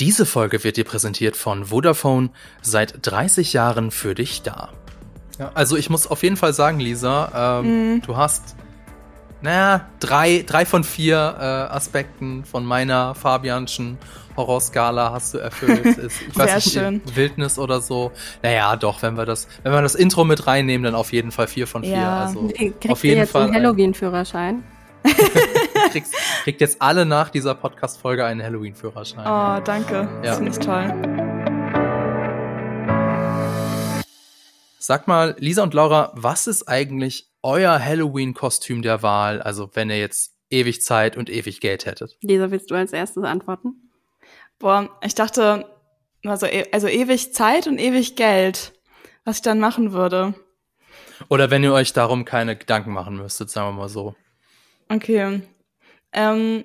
Diese Folge wird dir präsentiert von Vodafone, seit 30 Jahren für dich da. Ja, also ich muss auf jeden Fall sagen, Lisa, ähm, mm. du hast, naja, drei, drei von vier äh, Aspekten von meiner Fabianschen Horrorskala hast du erfüllt. Ist, ich weiß nicht, schön. Wildnis oder so. Naja, doch, wenn wir das, wenn wir das Intro mit reinnehmen, dann auf jeden Fall vier von vier. Ja. Also Kriegst auf jeden du jetzt Fall einen Halloween-Führerschein? kriegst, kriegt jetzt alle nach dieser Podcast-Folge einen Halloween-Führerschein. Oh, danke. Ja. Das finde ich toll. Sag mal, Lisa und Laura, was ist eigentlich euer Halloween-Kostüm der Wahl? Also, wenn ihr jetzt ewig Zeit und ewig Geld hättet. Lisa, willst du als erstes antworten? Boah, ich dachte, also, also ewig Zeit und ewig Geld, was ich dann machen würde. Oder wenn ihr euch darum keine Gedanken machen müsstet, sagen wir mal so. Okay. Ähm,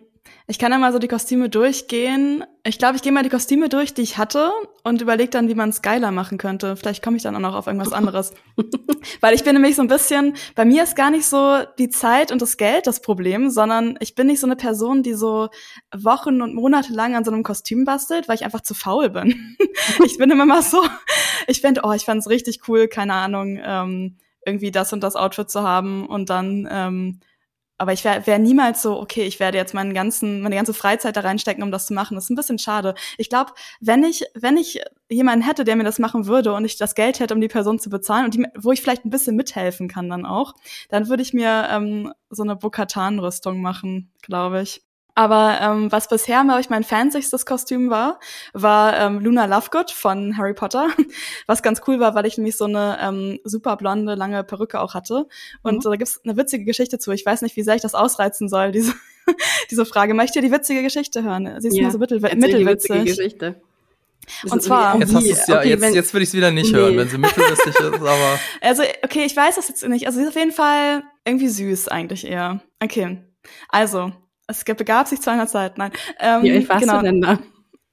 ich kann ja mal so die Kostüme durchgehen. Ich glaube, ich gehe mal die Kostüme durch, die ich hatte und überlege dann, wie man es geiler machen könnte. Vielleicht komme ich dann auch noch auf irgendwas anderes. Weil ich bin nämlich so ein bisschen, bei mir ist gar nicht so die Zeit und das Geld das Problem, sondern ich bin nicht so eine Person, die so Wochen und Monate lang an so einem Kostüm bastelt, weil ich einfach zu faul bin. ich bin immer mal so, ich finde, oh, ich fand es richtig cool, keine Ahnung, ähm, irgendwie das und das Outfit zu haben und dann ähm, aber ich wäre wär niemals so, okay, ich werde jetzt meinen ganzen, meine ganze Freizeit da reinstecken, um das zu machen. Das ist ein bisschen schade. Ich glaube, wenn ich, wenn ich jemanden hätte, der mir das machen würde und ich das Geld hätte, um die Person zu bezahlen und die, wo ich vielleicht ein bisschen mithelfen kann dann auch, dann würde ich mir ähm, so eine Bokatan-Rüstung machen, glaube ich. Aber ähm, was bisher, glaube ich, mein fansigstes Kostüm war, war ähm, Luna Lovegood von Harry Potter. Was ganz cool war, weil ich nämlich so eine ähm, super blonde, lange Perücke auch hatte. Und mhm. da gibt's eine witzige Geschichte zu. Ich weiß nicht, wie sehr ich das ausreizen soll, diese, diese Frage. Möchte die witzige Geschichte hören? Sie ist ja, nur so mittel, mittelwitzig. Die Geschichte. Und zwar. Jetzt, hast du's ja, okay, jetzt, wenn, jetzt würde ich es wieder nicht nee. hören, wenn sie mittelwitzig ist, aber. Also, okay, ich weiß das jetzt nicht. Also, sie ist auf jeden Fall irgendwie süß eigentlich eher. Okay. Also, es begab sich zu einer Zeit, nein. Ähm, Wie alt warst genau. du denn da?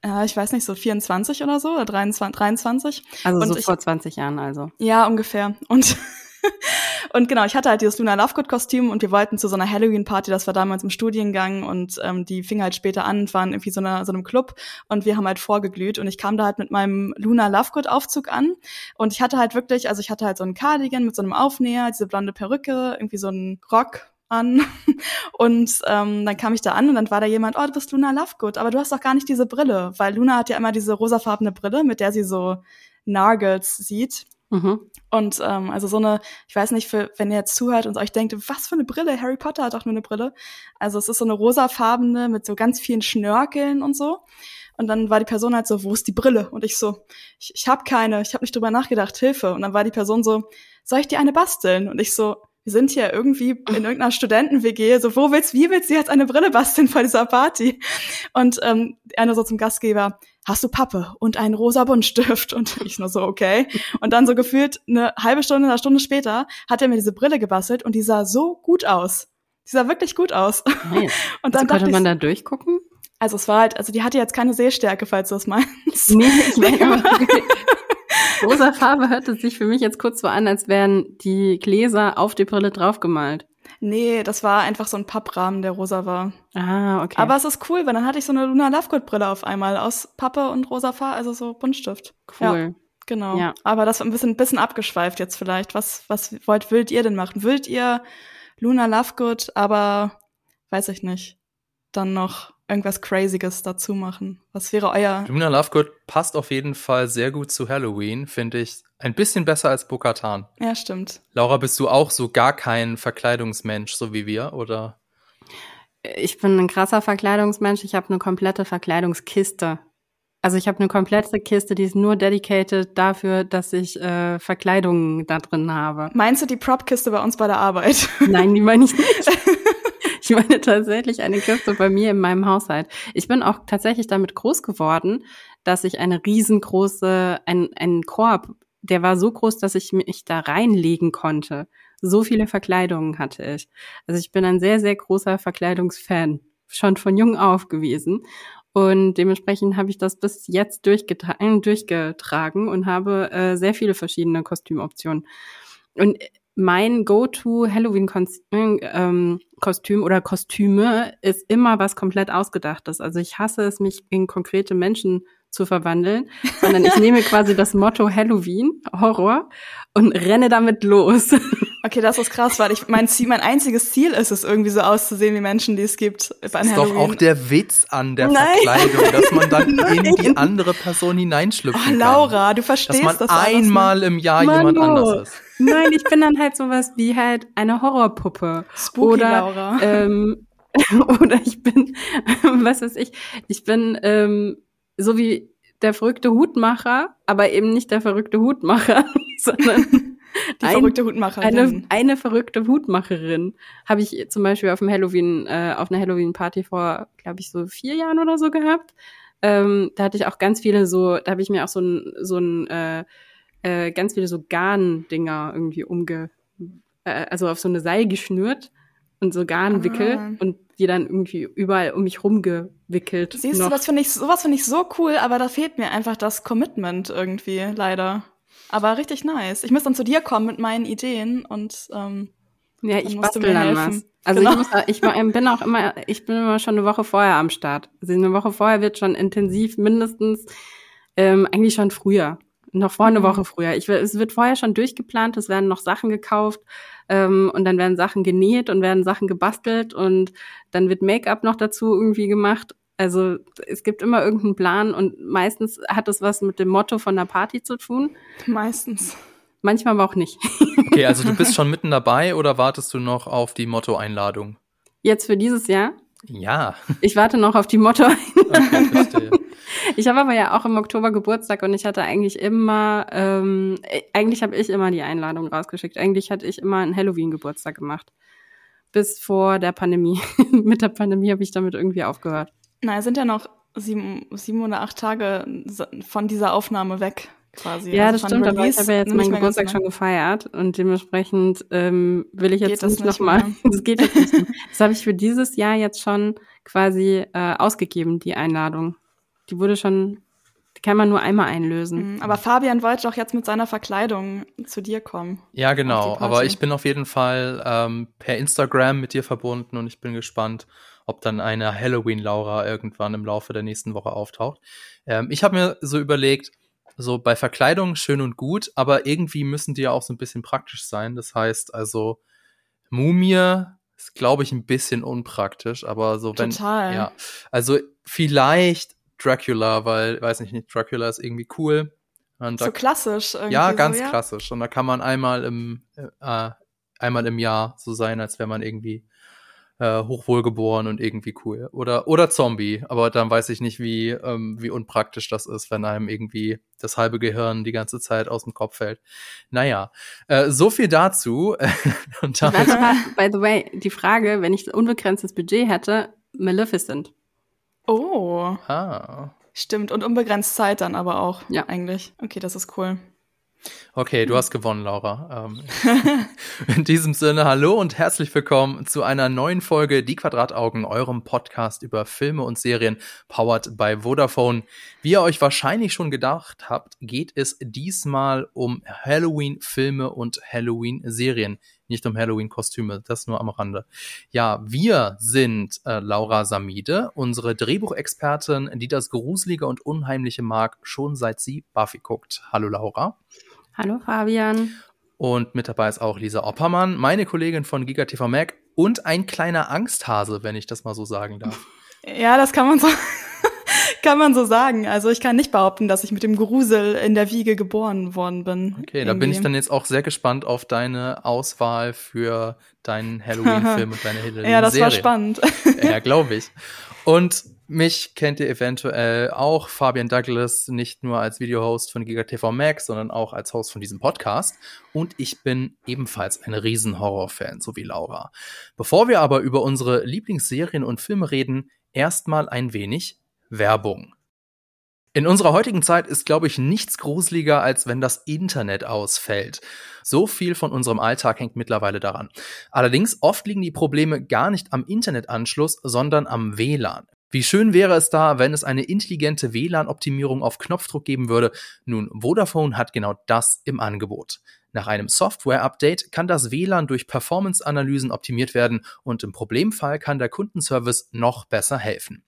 Ja, ich weiß nicht, so 24 oder so, oder 23. 23. Also und so ich, vor 20 Jahren also. Ja, ungefähr. Und und genau, ich hatte halt dieses Luna Lovegood-Kostüm und wir wollten zu so einer Halloween-Party, das war damals im Studiengang und ähm, die fing halt später an, waren irgendwie so, einer, so einem Club und wir haben halt vorgeglüht und ich kam da halt mit meinem Luna Lovegood-Aufzug an und ich hatte halt wirklich, also ich hatte halt so einen Cardigan mit so einem Aufnäher, diese blonde Perücke, irgendwie so einen Rock an. Und ähm, dann kam ich da an und dann war da jemand, oh, du bist Luna Lovegood, aber du hast doch gar nicht diese Brille, weil Luna hat ja immer diese rosafarbene Brille, mit der sie so Nargles sieht. Mhm. Und ähm, also so eine, ich weiß nicht, für, wenn ihr jetzt zuhört und euch denkt, was für eine Brille, Harry Potter hat doch nur eine Brille. Also es ist so eine rosafarbene mit so ganz vielen Schnörkeln und so. Und dann war die Person halt so, wo ist die Brille? Und ich so, ich, ich habe keine, ich habe nicht drüber nachgedacht, Hilfe. Und dann war die Person so, soll ich dir eine basteln? Und ich so, wir sind hier irgendwie in irgendeiner Studenten-WG, so, wo willst, wie willst du jetzt eine Brille basteln vor dieser Party? Und ähm, einer so zum Gastgeber, hast du Pappe und einen rosa Buntstift? Und ich nur so, okay. Und dann so gefühlt eine halbe Stunde, eine Stunde später hat er mir diese Brille gebastelt und die sah so gut aus. Die sah wirklich gut aus. Nice. Und dann also konnte man da durchgucken? Also es war halt, also die hatte jetzt keine Sehstärke, falls du das meinst. Nee, ich meine, Rosa Farbe hörte sich für mich jetzt kurz so an, als wären die Gläser auf die Brille draufgemalt. Nee, das war einfach so ein Papprahmen, der rosa war. Ah, okay. Aber es ist cool, weil dann hatte ich so eine Luna Lovegood Brille auf einmal aus Pappe und rosa Farbe, also so Buntstift. Cool. Ja, genau. Ja. Aber das war ein bisschen, ein bisschen abgeschweift jetzt vielleicht. Was, was wollt, würdet ihr denn machen? Würdet ihr Luna Lovegood, aber weiß ich nicht, dann noch irgendwas Crazyes dazu machen? Was wäre euer? Luna Lovegood passt auf jeden Fall sehr gut zu Halloween, finde ich. Ein bisschen besser als Bokatan. Ja, stimmt. Laura, bist du auch so gar kein Verkleidungsmensch, so wie wir, oder? Ich bin ein krasser Verkleidungsmensch. Ich habe eine komplette Verkleidungskiste. Also ich habe eine komplette Kiste, die ist nur dedicated dafür, dass ich äh, Verkleidungen da drin habe. Meinst du die Prop-Kiste bei uns bei der Arbeit? Nein, die meine ich nicht. Ich meine tatsächlich eine Kiste bei mir in meinem Haushalt. Ich bin auch tatsächlich damit groß geworden, dass ich eine riesengroße, ein, einen Korb, der war so groß, dass ich mich da reinlegen konnte. So viele Verkleidungen hatte ich. Also ich bin ein sehr, sehr großer Verkleidungsfan. Schon von jung auf gewesen. Und dementsprechend habe ich das bis jetzt durchgetragen, durchgetragen und habe äh, sehr viele verschiedene Kostümoptionen. Und mein Go-to Halloween-Kostüm ähm, oder Kostüme ist immer was komplett ausgedachtes. Also ich hasse es, mich in konkrete Menschen zu verwandeln, sondern ich nehme quasi das Motto Halloween, Horror, und renne damit los. Okay, das ist krass, weil ich mein Ziel, mein einziges Ziel ist es, irgendwie so auszusehen wie Menschen, die es gibt bei Das ist Halloween. doch auch der Witz an der Nein. Verkleidung, dass man dann Nein. in die andere Person hineinschlüpfen oh, Laura, du verstehst dass man das einmal im Jahr Manu. jemand anders ist. Nein, ich bin dann halt sowas wie halt eine Horrorpuppe. Spooky oder, Laura. Ähm, oder ich bin, was weiß ich, ich bin ähm, so wie der verrückte Hutmacher, aber eben nicht der verrückte Hutmacher, sondern die ein, verrückte Hutmacherin. Eine, eine verrückte Hutmacherin habe ich zum Beispiel auf dem Halloween, äh, auf einer Halloween-Party vor, glaube ich, so vier Jahren oder so gehabt. Ähm, da hatte ich auch ganz viele so, da habe ich mir auch so ein, so ein äh, äh, ganz viele so Garn-Dinger irgendwie umge, äh, also auf so eine Seil geschnürt und so Garnwickel ah. und die dann irgendwie überall um mich rumgewickelt. Siehst noch. du, was finde ich, sowas finde ich so cool, aber da fehlt mir einfach das Commitment irgendwie, leider. Aber richtig nice. Ich muss dann zu dir kommen mit meinen Ideen und ähm, ja, ich bastel dann was. Also genau. ich, muss, ich bin auch immer, ich bin immer schon eine Woche vorher am Start. Also eine Woche vorher wird schon intensiv, mindestens ähm, eigentlich schon früher. Noch vor eine mhm. Woche früher. Ich, es wird vorher schon durchgeplant, es werden noch Sachen gekauft ähm, und dann werden Sachen genäht und werden Sachen gebastelt und dann wird Make-up noch dazu irgendwie gemacht. Also es gibt immer irgendeinen Plan und meistens hat es was mit dem Motto von der Party zu tun. Meistens. Manchmal aber auch nicht. Okay, also du bist schon mitten dabei oder wartest du noch auf die Motto-Einladung? Jetzt für dieses Jahr? Ja. Ich warte noch auf die Motto-Einladung. Okay, verstehe. Ich habe aber ja auch im Oktober Geburtstag und ich hatte eigentlich immer, ähm, äh, eigentlich habe ich immer die Einladung rausgeschickt. Eigentlich hatte ich immer einen Halloween-Geburtstag gemacht. Bis vor der Pandemie. Mit der Pandemie habe ich damit irgendwie aufgehört. Na, es sind ja noch sieben, sieben oder acht Tage von dieser Aufnahme weg. Quasi. Ja, also das stimmt, aber ich habe ja jetzt meinen Geburtstag schon gefeiert und dementsprechend ähm, will ich jetzt geht nicht nochmal. das geht jetzt nicht. Das habe ich für dieses Jahr jetzt schon quasi äh, ausgegeben, die Einladung. Die wurde schon, die kann man nur einmal einlösen. Mhm, aber Fabian wollte doch jetzt mit seiner Verkleidung zu dir kommen. Ja, genau. Aber ich bin auf jeden Fall ähm, per Instagram mit dir verbunden und ich bin gespannt, ob dann eine Halloween-Laura irgendwann im Laufe der nächsten Woche auftaucht. Ähm, ich habe mir so überlegt, so bei Verkleidung schön und gut, aber irgendwie müssen die ja auch so ein bisschen praktisch sein. Das heißt also, Mumie ist, glaube ich, ein bisschen unpraktisch, aber so wenn. Total. Ja. Also vielleicht Dracula, weil, weiß nicht, Dracula ist irgendwie cool. Und so klassisch irgendwie. Ja, ganz so, ja? klassisch. Und da kann man einmal im, äh, einmal im Jahr so sein, als wäre man irgendwie äh, hochwohlgeboren und irgendwie cool. Oder, oder Zombie. Aber dann weiß ich nicht, wie, ähm, wie unpraktisch das ist, wenn einem irgendwie das halbe Gehirn die ganze Zeit aus dem Kopf fällt. Naja, äh, so viel dazu. und damit by the way, die Frage, wenn ich unbegrenztes Budget hätte, Maleficent. Oh. Ah. Stimmt, und unbegrenzt Zeit dann aber auch. Ja. Eigentlich. Okay, das ist cool. Okay, du hast gewonnen, Laura. Ähm, in diesem Sinne, hallo und herzlich willkommen zu einer neuen Folge Die Quadrataugen, eurem Podcast über Filme und Serien, powered by Vodafone. Wie ihr euch wahrscheinlich schon gedacht habt, geht es diesmal um Halloween-Filme und Halloween-Serien nicht um Halloween-Kostüme, das nur am Rande. Ja, wir sind äh, Laura Samide, unsere Drehbuchexpertin, die das Gruselige und Unheimliche mag, schon seit sie Buffy guckt. Hallo Laura. Hallo Fabian. Und mit dabei ist auch Lisa Oppermann, meine Kollegin von GigaTV Mac und ein kleiner Angsthase, wenn ich das mal so sagen darf. Ja, das kann man so kann man so sagen. Also ich kann nicht behaupten, dass ich mit dem Grusel in der Wiege geboren worden bin. Okay, irgendwie. da bin ich dann jetzt auch sehr gespannt auf deine Auswahl für deinen Halloween-Film und deine Halloween-Serie. Ja, das war spannend. ja, glaube ich. Und mich kennt ihr eventuell auch, Fabian Douglas, nicht nur als Videohost von GigaTV Max, sondern auch als Host von diesem Podcast. Und ich bin ebenfalls ein Riesen-Horror-Fan, so wie Laura. Bevor wir aber über unsere Lieblingsserien und Filme reden, erstmal ein wenig Werbung. In unserer heutigen Zeit ist, glaube ich, nichts gruseliger, als wenn das Internet ausfällt. So viel von unserem Alltag hängt mittlerweile daran. Allerdings oft liegen die Probleme gar nicht am Internetanschluss, sondern am WLAN. Wie schön wäre es da, wenn es eine intelligente WLAN-Optimierung auf Knopfdruck geben würde. Nun, Vodafone hat genau das im Angebot. Nach einem Software-Update kann das WLAN durch Performance-Analysen optimiert werden und im Problemfall kann der Kundenservice noch besser helfen.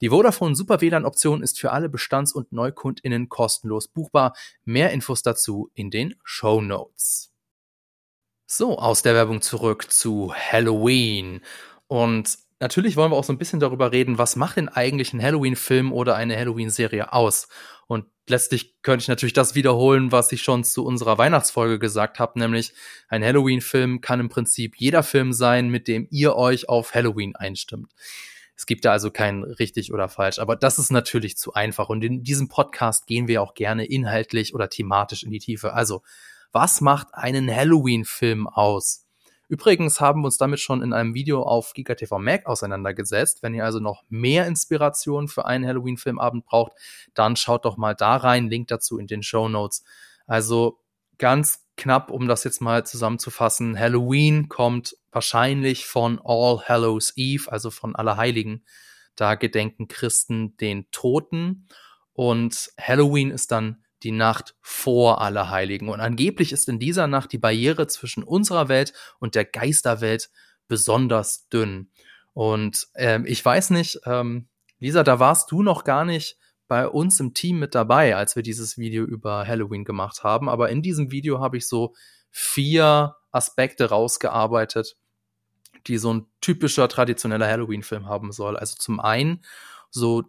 Die Vodafone Super WLAN-Option ist für alle Bestands- und NeukundInnen kostenlos buchbar. Mehr Infos dazu in den Show Notes. So, aus der Werbung zurück zu Halloween. Und natürlich wollen wir auch so ein bisschen darüber reden, was macht denn eigentlich ein Halloween-Film oder eine Halloween-Serie aus? Und letztlich könnte ich natürlich das wiederholen, was ich schon zu unserer Weihnachtsfolge gesagt habe, nämlich ein Halloween-Film kann im Prinzip jeder Film sein, mit dem ihr euch auf Halloween einstimmt. Es gibt da also kein richtig oder falsch, aber das ist natürlich zu einfach. Und in diesem Podcast gehen wir auch gerne inhaltlich oder thematisch in die Tiefe. Also, was macht einen Halloween-Film aus? Übrigens haben wir uns damit schon in einem Video auf GigaTV Mac auseinandergesetzt. Wenn ihr also noch mehr Inspiration für einen Halloween-Filmabend braucht, dann schaut doch mal da rein. Link dazu in den Show Notes. Also ganz knapp, um das jetzt mal zusammenzufassen. Halloween kommt wahrscheinlich von All Hallows Eve, also von Allerheiligen. Da gedenken Christen den Toten. Und Halloween ist dann die Nacht vor Allerheiligen. Und angeblich ist in dieser Nacht die Barriere zwischen unserer Welt und der Geisterwelt besonders dünn. Und ähm, ich weiß nicht, ähm, Lisa, da warst du noch gar nicht bei uns im Team mit dabei, als wir dieses Video über Halloween gemacht haben. Aber in diesem Video habe ich so vier Aspekte rausgearbeitet, die so ein typischer traditioneller Halloween-Film haben soll. Also zum einen so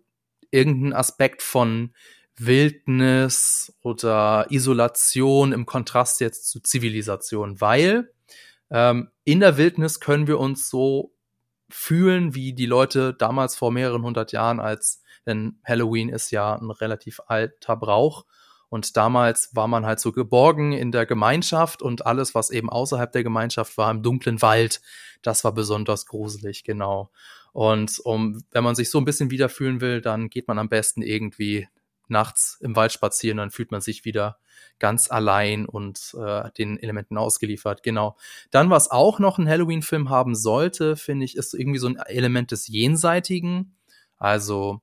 irgendein Aspekt von Wildnis oder Isolation im Kontrast jetzt zu Zivilisation, weil ähm, in der Wildnis können wir uns so fühlen, wie die Leute damals vor mehreren hundert Jahren, als denn Halloween ist ja ein relativ alter Brauch. Und damals war man halt so geborgen in der Gemeinschaft und alles, was eben außerhalb der Gemeinschaft war, im dunklen Wald, das war besonders gruselig, genau. Und um, wenn man sich so ein bisschen wiederfühlen will, dann geht man am besten irgendwie nachts im Wald spazieren, dann fühlt man sich wieder ganz allein und äh, den Elementen ausgeliefert. Genau. Dann, was auch noch ein Halloween-Film haben sollte, finde ich, ist irgendwie so ein Element des Jenseitigen. Also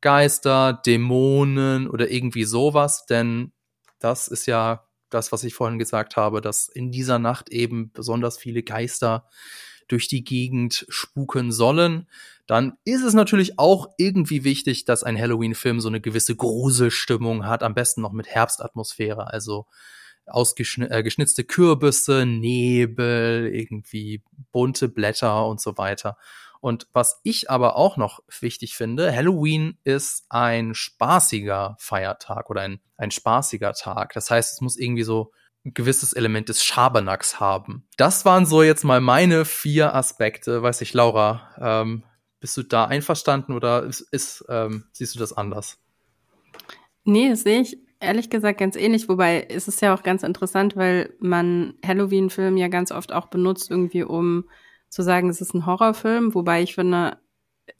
Geister, Dämonen oder irgendwie sowas, denn das ist ja das, was ich vorhin gesagt habe, dass in dieser Nacht eben besonders viele Geister durch die Gegend spuken sollen dann ist es natürlich auch irgendwie wichtig, dass ein Halloween-Film so eine gewisse Gruselstimmung hat, am besten noch mit Herbstatmosphäre, also ausgeschnitzte äh, Kürbisse, Nebel, irgendwie bunte Blätter und so weiter. Und was ich aber auch noch wichtig finde, Halloween ist ein spaßiger Feiertag oder ein, ein spaßiger Tag. Das heißt, es muss irgendwie so ein gewisses Element des Schabernacks haben. Das waren so jetzt mal meine vier Aspekte. Weiß ich, Laura, ähm, bist du da einverstanden oder ist, ist ähm, siehst du das anders? Nee, das sehe ich ehrlich gesagt ganz ähnlich, wobei ist es ja auch ganz interessant, weil man Halloween-Film ja ganz oft auch benutzt, irgendwie um zu sagen, es ist ein Horrorfilm, wobei ich finde,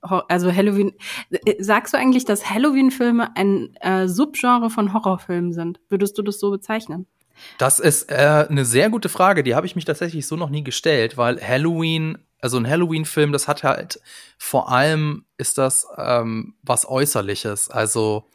also Halloween, äh, sagst du eigentlich, dass Halloween-Filme ein äh, Subgenre von Horrorfilmen sind? Würdest du das so bezeichnen? Das ist äh, eine sehr gute Frage, die habe ich mich tatsächlich so noch nie gestellt, weil Halloween also ein Halloween-Film, das hat halt vor allem ist das ähm, was Äußerliches. Also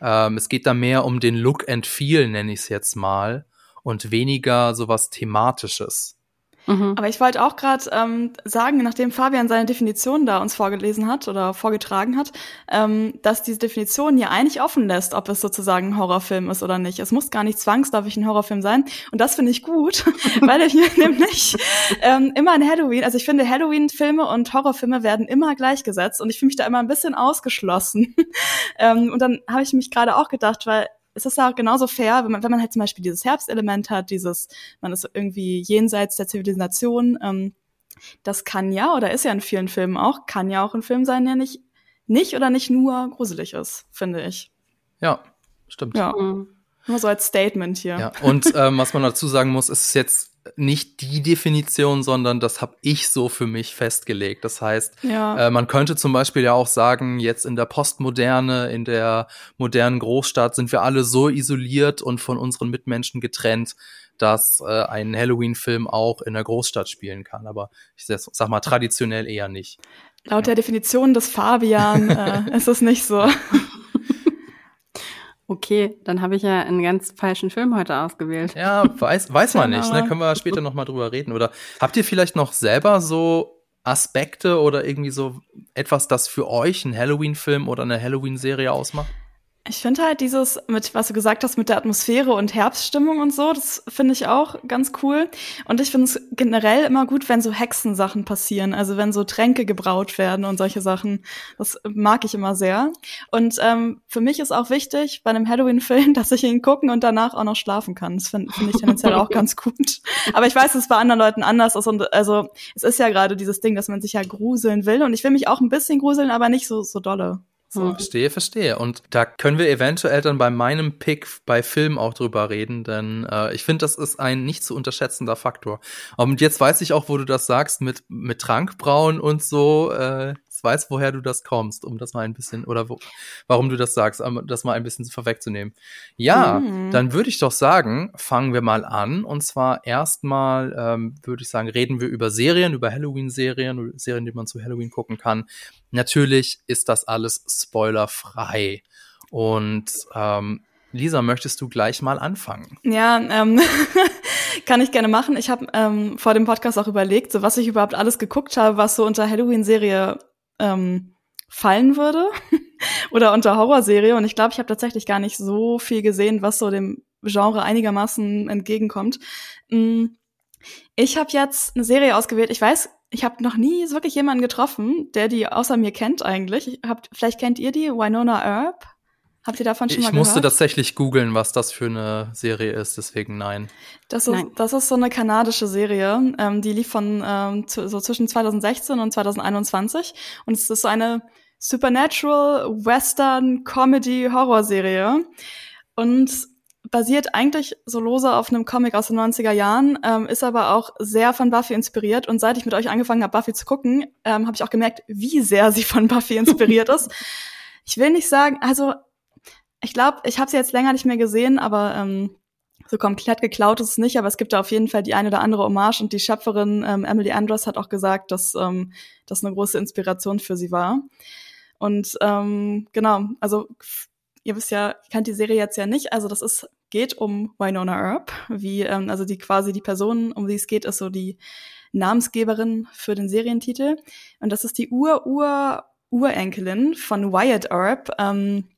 ähm, es geht da mehr um den Look and Feel, nenne ich es jetzt mal, und weniger so was Thematisches. Mhm. Aber ich wollte auch gerade ähm, sagen, nachdem Fabian seine Definition da uns vorgelesen hat oder vorgetragen hat, ähm, dass diese Definition ja eigentlich offen lässt, ob es sozusagen ein Horrorfilm ist oder nicht. Es muss gar nicht zwangsläufig ein Horrorfilm sein. Und das finde ich gut, weil hier nämlich ähm, immer ein Halloween, also ich finde Halloween-Filme und Horrorfilme werden immer gleichgesetzt und ich fühle mich da immer ein bisschen ausgeschlossen. ähm, und dann habe ich mich gerade auch gedacht, weil es ist ja auch genauso fair, wenn man, wenn man halt zum Beispiel dieses Herbstelement hat, dieses, man ist irgendwie jenseits der Zivilisation, ähm, das kann ja, oder ist ja in vielen Filmen auch, kann ja auch ein Film sein, der nicht, nicht oder nicht nur gruselig ist, finde ich. Ja, stimmt. Ja. Mhm. Nur so als Statement hier. Ja, und ähm, was man dazu sagen muss, ist jetzt nicht die Definition, sondern das habe ich so für mich festgelegt. Das heißt, ja. äh, man könnte zum Beispiel ja auch sagen, jetzt in der Postmoderne, in der modernen Großstadt sind wir alle so isoliert und von unseren Mitmenschen getrennt, dass äh, ein Halloween-Film auch in der Großstadt spielen kann. Aber ich sag mal traditionell eher nicht. Laut der Definition des Fabian äh, ist es nicht so. Okay, dann habe ich ja einen ganz falschen Film heute ausgewählt. Ja, weiß, weiß man nicht. Ne? Können wir später noch mal drüber reden. Oder habt ihr vielleicht noch selber so Aspekte oder irgendwie so etwas, das für euch ein Halloween-Film oder eine Halloween-Serie ausmacht? Ich finde halt dieses, mit was du gesagt hast, mit der Atmosphäre und Herbststimmung und so, das finde ich auch ganz cool. Und ich finde es generell immer gut, wenn so Hexensachen passieren, also wenn so Tränke gebraut werden und solche Sachen. Das mag ich immer sehr. Und ähm, für mich ist auch wichtig bei einem Halloween-Film, dass ich ihn gucken und danach auch noch schlafen kann. Das finde find ich tendenziell auch ganz gut. Aber ich weiß, dass es bei anderen Leuten anders ist. Und also es ist ja gerade dieses Ding, dass man sich ja gruseln will. Und ich will mich auch ein bisschen gruseln, aber nicht so, so dolle. So. Verstehe, verstehe. Und da können wir eventuell dann bei meinem Pick bei Film auch drüber reden, denn äh, ich finde, das ist ein nicht zu unterschätzender Faktor. Und jetzt weiß ich auch, wo du das sagst mit, mit Trankbrauen und so. Äh, ich weiß, woher du das kommst, um das mal ein bisschen, oder wo, warum du das sagst, um das mal ein bisschen vorwegzunehmen. Ja, mhm. dann würde ich doch sagen, fangen wir mal an. Und zwar erstmal, ähm, würde ich sagen, reden wir über Serien, über Halloween-Serien, Serien, die man zu Halloween gucken kann. Natürlich ist das alles spoilerfrei. Und ähm, Lisa, möchtest du gleich mal anfangen? Ja, ähm, kann ich gerne machen. Ich habe ähm, vor dem Podcast auch überlegt, so was ich überhaupt alles geguckt habe, was so unter Halloween-Serie ähm, fallen würde oder unter Horrorserie. Und ich glaube, ich habe tatsächlich gar nicht so viel gesehen, was so dem Genre einigermaßen entgegenkommt. Mm, ich habe jetzt eine Serie ausgewählt. Ich weiß ich habe noch nie wirklich jemanden getroffen, der die außer mir kennt eigentlich. Habt, vielleicht kennt ihr die, Winona Earp. Habt ihr davon schon ich mal gehört? Ich musste tatsächlich googeln, was das für eine Serie ist, deswegen nein. Das ist, nein. Das ist so eine kanadische Serie, ähm, die lief von ähm, zu, so zwischen 2016 und 2021 und es ist so eine Supernatural Western Comedy Horror-Serie und basiert eigentlich so lose auf einem Comic aus den 90er Jahren, ähm, ist aber auch sehr von Buffy inspiriert. Und seit ich mit euch angefangen habe, Buffy zu gucken, ähm, habe ich auch gemerkt, wie sehr sie von Buffy inspiriert ist. Ich will nicht sagen, also ich glaube, ich habe sie jetzt länger nicht mehr gesehen, aber ähm, so komplett geklaut ist es nicht, aber es gibt da auf jeden Fall die eine oder andere Hommage und die Schöpferin ähm, Emily Andros hat auch gesagt, dass ähm, das eine große Inspiration für sie war. Und ähm, genau, also ihr wisst ja, ich kennt die Serie jetzt ja nicht, also das ist geht um Winona Earp, wie ähm, also die quasi die Person, um die es geht, ist so die Namensgeberin für den Serientitel und das ist die Ur Ur Urenkelin von Wyatt Earp. Ähm,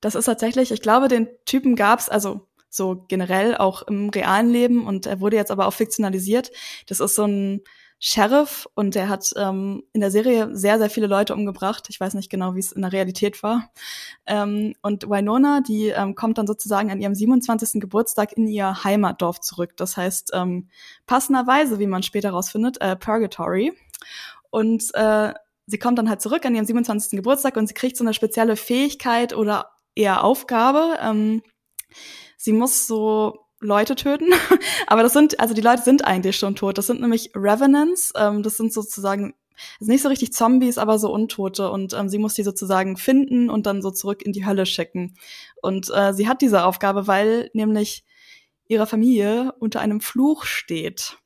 das ist tatsächlich, ich glaube, den Typen gab's also so generell auch im realen Leben und er wurde jetzt aber auch fiktionalisiert. Das ist so ein Sheriff und der hat ähm, in der Serie sehr, sehr viele Leute umgebracht. Ich weiß nicht genau, wie es in der Realität war. Ähm, und Winona, die ähm, kommt dann sozusagen an ihrem 27. Geburtstag in ihr Heimatdorf zurück. Das heißt, ähm, passenderweise, wie man später rausfindet, äh, Purgatory. Und äh, sie kommt dann halt zurück an ihrem 27. Geburtstag und sie kriegt so eine spezielle Fähigkeit oder eher Aufgabe. Ähm, sie muss so Leute töten. Aber das sind, also die Leute sind eigentlich schon tot. Das sind nämlich Revenants. Ähm, das sind sozusagen, sind nicht so richtig Zombies, aber so Untote. Und ähm, sie muss die sozusagen finden und dann so zurück in die Hölle schicken. Und äh, sie hat diese Aufgabe, weil nämlich ihre Familie unter einem Fluch steht.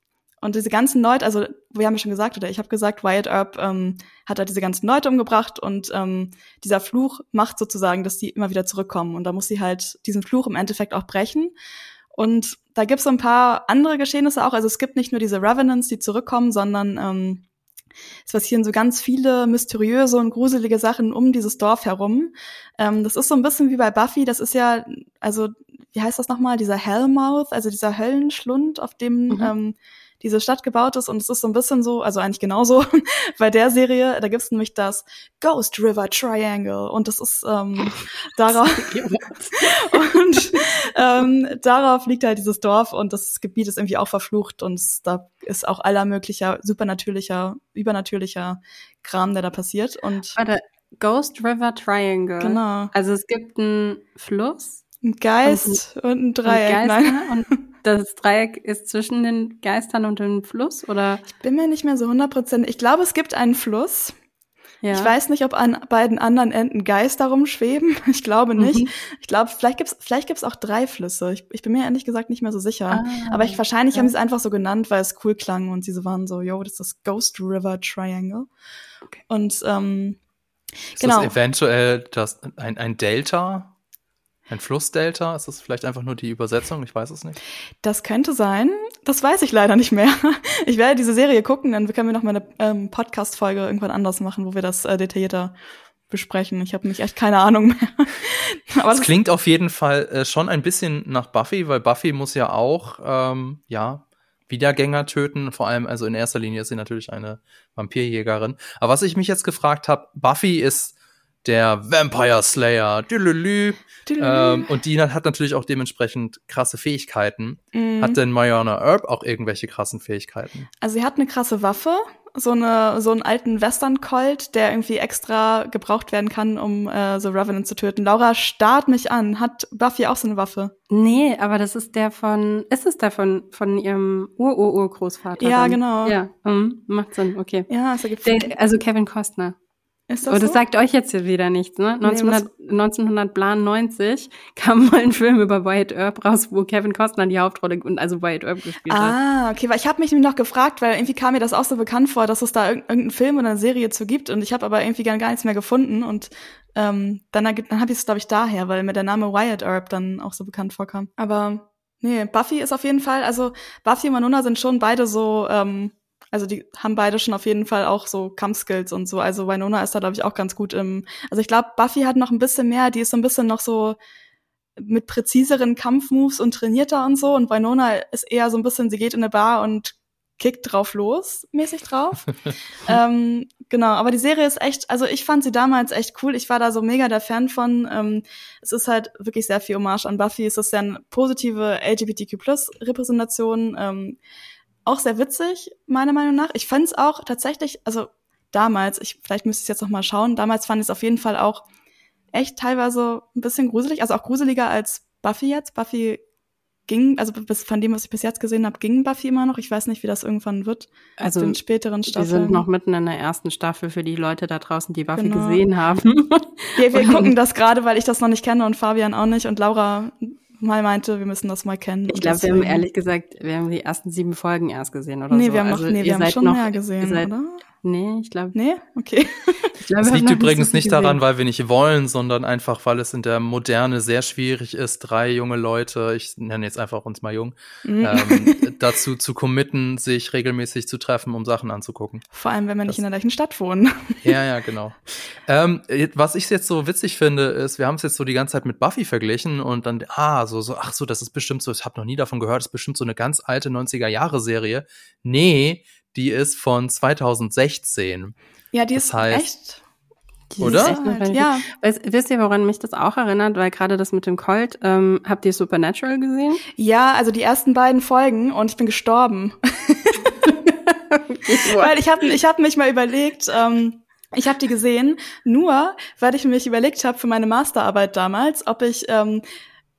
Und diese ganzen Leute, also wir haben ja schon gesagt, oder ich habe gesagt, Wyatt Earp ähm, hat halt diese ganzen Leute umgebracht und ähm, dieser Fluch macht sozusagen, dass die immer wieder zurückkommen. Und da muss sie halt diesen Fluch im Endeffekt auch brechen. Und da gibt's so ein paar andere Geschehnisse auch. Also es gibt nicht nur diese Revenants, die zurückkommen, sondern ähm, es passieren so ganz viele mysteriöse und gruselige Sachen um dieses Dorf herum. Ähm, das ist so ein bisschen wie bei Buffy. Das ist ja, also wie heißt das nochmal? Dieser Hellmouth, also dieser Höllenschlund, auf dem mhm. ähm, diese Stadt gebaut ist. Und es ist so ein bisschen so, also eigentlich genauso bei der Serie, da gibt's nämlich das Ghost River Triangle. Und das ist ähm, darauf und ähm, darauf liegt halt dieses Dorf. Und das Gebiet ist irgendwie auch verflucht. Und da ist auch aller möglicher supernatürlicher, übernatürlicher Kram, der da passiert. Und Warte, Ghost River Triangle. Genau. Also es gibt einen Fluss, ein Geist und, und ein Dreieck. Und Nein. Und das Dreieck ist zwischen den Geistern und dem Fluss, oder? Ich bin mir nicht mehr so 100%. Ich glaube, es gibt einen Fluss. Ja. Ich weiß nicht, ob an beiden anderen Enden Geister rumschweben. Ich glaube nicht. Mhm. Ich glaube, vielleicht gibt's vielleicht gibt's auch drei Flüsse. Ich, ich bin mir ehrlich gesagt nicht mehr so sicher. Ah, Aber ich, wahrscheinlich ja. haben sie es einfach so genannt, weil es cool klang und sie so waren so, yo, das ist das Ghost River Triangle. Okay. Und ähm, ist genau. das eventuell das, ein, ein Delta ein Flussdelta? Ist das vielleicht einfach nur die Übersetzung? Ich weiß es nicht. Das könnte sein. Das weiß ich leider nicht mehr. Ich werde diese Serie gucken, dann können wir noch mal eine ähm, Podcast-Folge irgendwann anders machen, wo wir das äh, detaillierter besprechen. Ich habe mich echt keine Ahnung mehr. Aber das, das klingt auf jeden Fall äh, schon ein bisschen nach Buffy, weil Buffy muss ja auch, ähm, ja, Wiedergänger töten. Vor allem, also in erster Linie ist sie natürlich eine Vampirjägerin. Aber was ich mich jetzt gefragt habe, Buffy ist der Vampire Slayer. Dülülü. Ähm, und die hat natürlich auch dementsprechend krasse Fähigkeiten. Mhm. Hat denn Mayana Earp auch irgendwelche krassen Fähigkeiten? Also sie hat eine krasse Waffe, so eine so einen alten Western Colt, der irgendwie extra gebraucht werden kann, um äh, so Revenant zu töten. Laura starrt mich an. Hat Buffy auch so eine Waffe? Nee, aber das ist der von ist es der von von ihrem Ur-Ur-Urgroßvater? Ja, dann? genau. Ja, mhm, macht Sinn. Okay. Ja, also, der, also Kevin Costner. Ist das, oh, das so? sagt euch jetzt hier wieder nichts, ne? 1900, nee, 1990 kam mal ein Film über Wyatt Earp raus, wo Kevin Costner die Hauptrolle und also Wyatt Earp gespielt ah, hat. Ah, okay, weil ich habe mich nämlich noch gefragt, weil irgendwie kam mir das auch so bekannt vor, dass es da irgendeinen Film oder eine Serie zu gibt und ich habe aber irgendwie gar, gar nichts mehr gefunden und ähm, dann, dann habe ich es glaube ich daher, weil mir der Name Wyatt Earp dann auch so bekannt vorkam. Aber nee, Buffy ist auf jeden Fall, also Buffy und Manuna sind schon beide so ähm, also die haben beide schon auf jeden Fall auch so Kampfskills und so. Also Winona ist da, glaube ich, auch ganz gut im. Also ich glaube, Buffy hat noch ein bisschen mehr, die ist so ein bisschen noch so mit präziseren Kampfmoves und trainierter und so. Und Winona ist eher so ein bisschen, sie geht in eine Bar und kickt drauf los, mäßig drauf. ähm, genau, aber die Serie ist echt, also ich fand sie damals echt cool. Ich war da so mega der Fan von. Ähm, es ist halt wirklich sehr viel Hommage an Buffy. Es ist ja eine positive LGBTQ-Plus-Repräsentation. Ähm, auch sehr witzig, meiner Meinung nach. Ich fand es auch tatsächlich, also damals, ich, vielleicht müsste ich jetzt noch mal schauen, damals fand ich es auf jeden Fall auch echt teilweise ein bisschen gruselig, also auch gruseliger als Buffy jetzt. Buffy ging, also bis, von dem, was ich bis jetzt gesehen habe, ging Buffy immer noch. Ich weiß nicht, wie das irgendwann wird. Also in späteren Staffeln. Wir sind noch mitten in der ersten Staffel für die Leute da draußen, die Buffy genau. gesehen haben. Wir, wir gucken das gerade, weil ich das noch nicht kenne und Fabian auch nicht und Laura mal meinte, wir müssen das mal kennen. Ich glaube, wir haben ehrlich gesagt, wir haben die ersten sieben Folgen erst gesehen oder nee, so. Wir haben also, noch, nee, wir haben schon noch, mehr gesehen, seid, oder? Nee, ich glaube. Nee, okay. Ich glaub, das liegt übrigens nicht, so nicht daran, weil wir nicht wollen, sondern einfach, weil es in der Moderne sehr schwierig ist, drei junge Leute, ich nenne jetzt einfach uns mal jung, mhm. ähm, dazu zu committen, sich regelmäßig zu treffen, um Sachen anzugucken. Vor allem, wenn wir das, nicht in der gleichen Stadt wohnen. Ja, ja, genau. ähm, was ich jetzt so witzig finde, ist, wir haben es jetzt so die ganze Zeit mit Buffy verglichen und dann, ah, so, so, ach so, das ist bestimmt so, ich habe noch nie davon gehört, das ist bestimmt so eine ganz alte 90er-Jahre-Serie. Nee, die ist von 2016. Ja, die das ist heißt, echt. Die oder? Ist echt ja. Weißt, wisst ihr, woran mich das auch erinnert? Weil gerade das mit dem Colt, ähm, habt ihr Supernatural gesehen? Ja, also die ersten beiden Folgen und ich bin gestorben. weil ich habe ich hab mich mal überlegt, ähm, ich habe die gesehen, nur weil ich mich überlegt habe für meine Masterarbeit damals, ob ich ähm,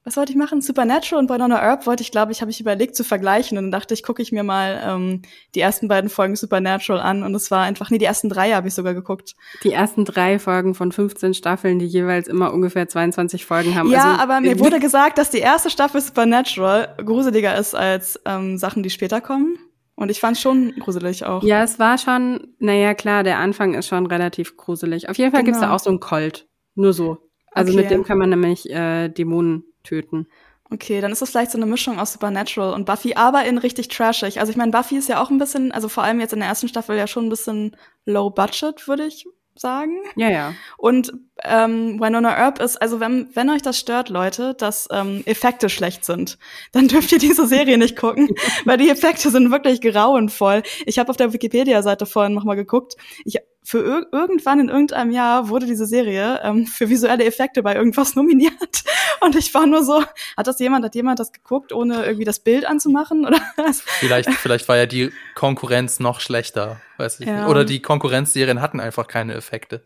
was wollte ich machen? Supernatural und Banana Earp wollte ich, glaube ich, habe ich überlegt zu vergleichen und dann dachte ich, gucke ich mir mal ähm, die ersten beiden Folgen Supernatural an und es war einfach, nee, die ersten drei habe ich sogar geguckt. Die ersten drei Folgen von 15 Staffeln, die jeweils immer ungefähr 22 Folgen haben. Ja, also, aber mir wurde gesagt, dass die erste Staffel Supernatural gruseliger ist als ähm, Sachen, die später kommen. Und ich fand schon gruselig auch. Ja, es war schon, naja, klar, der Anfang ist schon relativ gruselig. Auf jeden Fall genau. gibt's da auch so einen Colt. Nur so. Also okay. mit dem kann man nämlich äh, Dämonen töten. Okay, dann ist das vielleicht so eine Mischung aus Supernatural und Buffy, aber in richtig trashig. Also ich meine, Buffy ist ja auch ein bisschen, also vor allem jetzt in der ersten Staffel ja schon ein bisschen low budget, würde ich sagen. Ja, ja. Und ähm, Winona Earp ist, also wenn, wenn euch das stört, Leute, dass ähm, Effekte schlecht sind, dann dürft ihr diese Serie nicht gucken, weil die Effekte sind wirklich grauenvoll. Ich habe auf der Wikipedia-Seite vorhin nochmal geguckt. Ich für ir irgendwann in irgendeinem Jahr wurde diese Serie ähm, für visuelle Effekte bei irgendwas nominiert. Und ich war nur so, hat das jemand, hat jemand das geguckt, ohne irgendwie das Bild anzumachen? Oder vielleicht, vielleicht war ja die Konkurrenz noch schlechter. Weiß ich ja. nicht. Oder die Konkurrenzserien hatten einfach keine Effekte.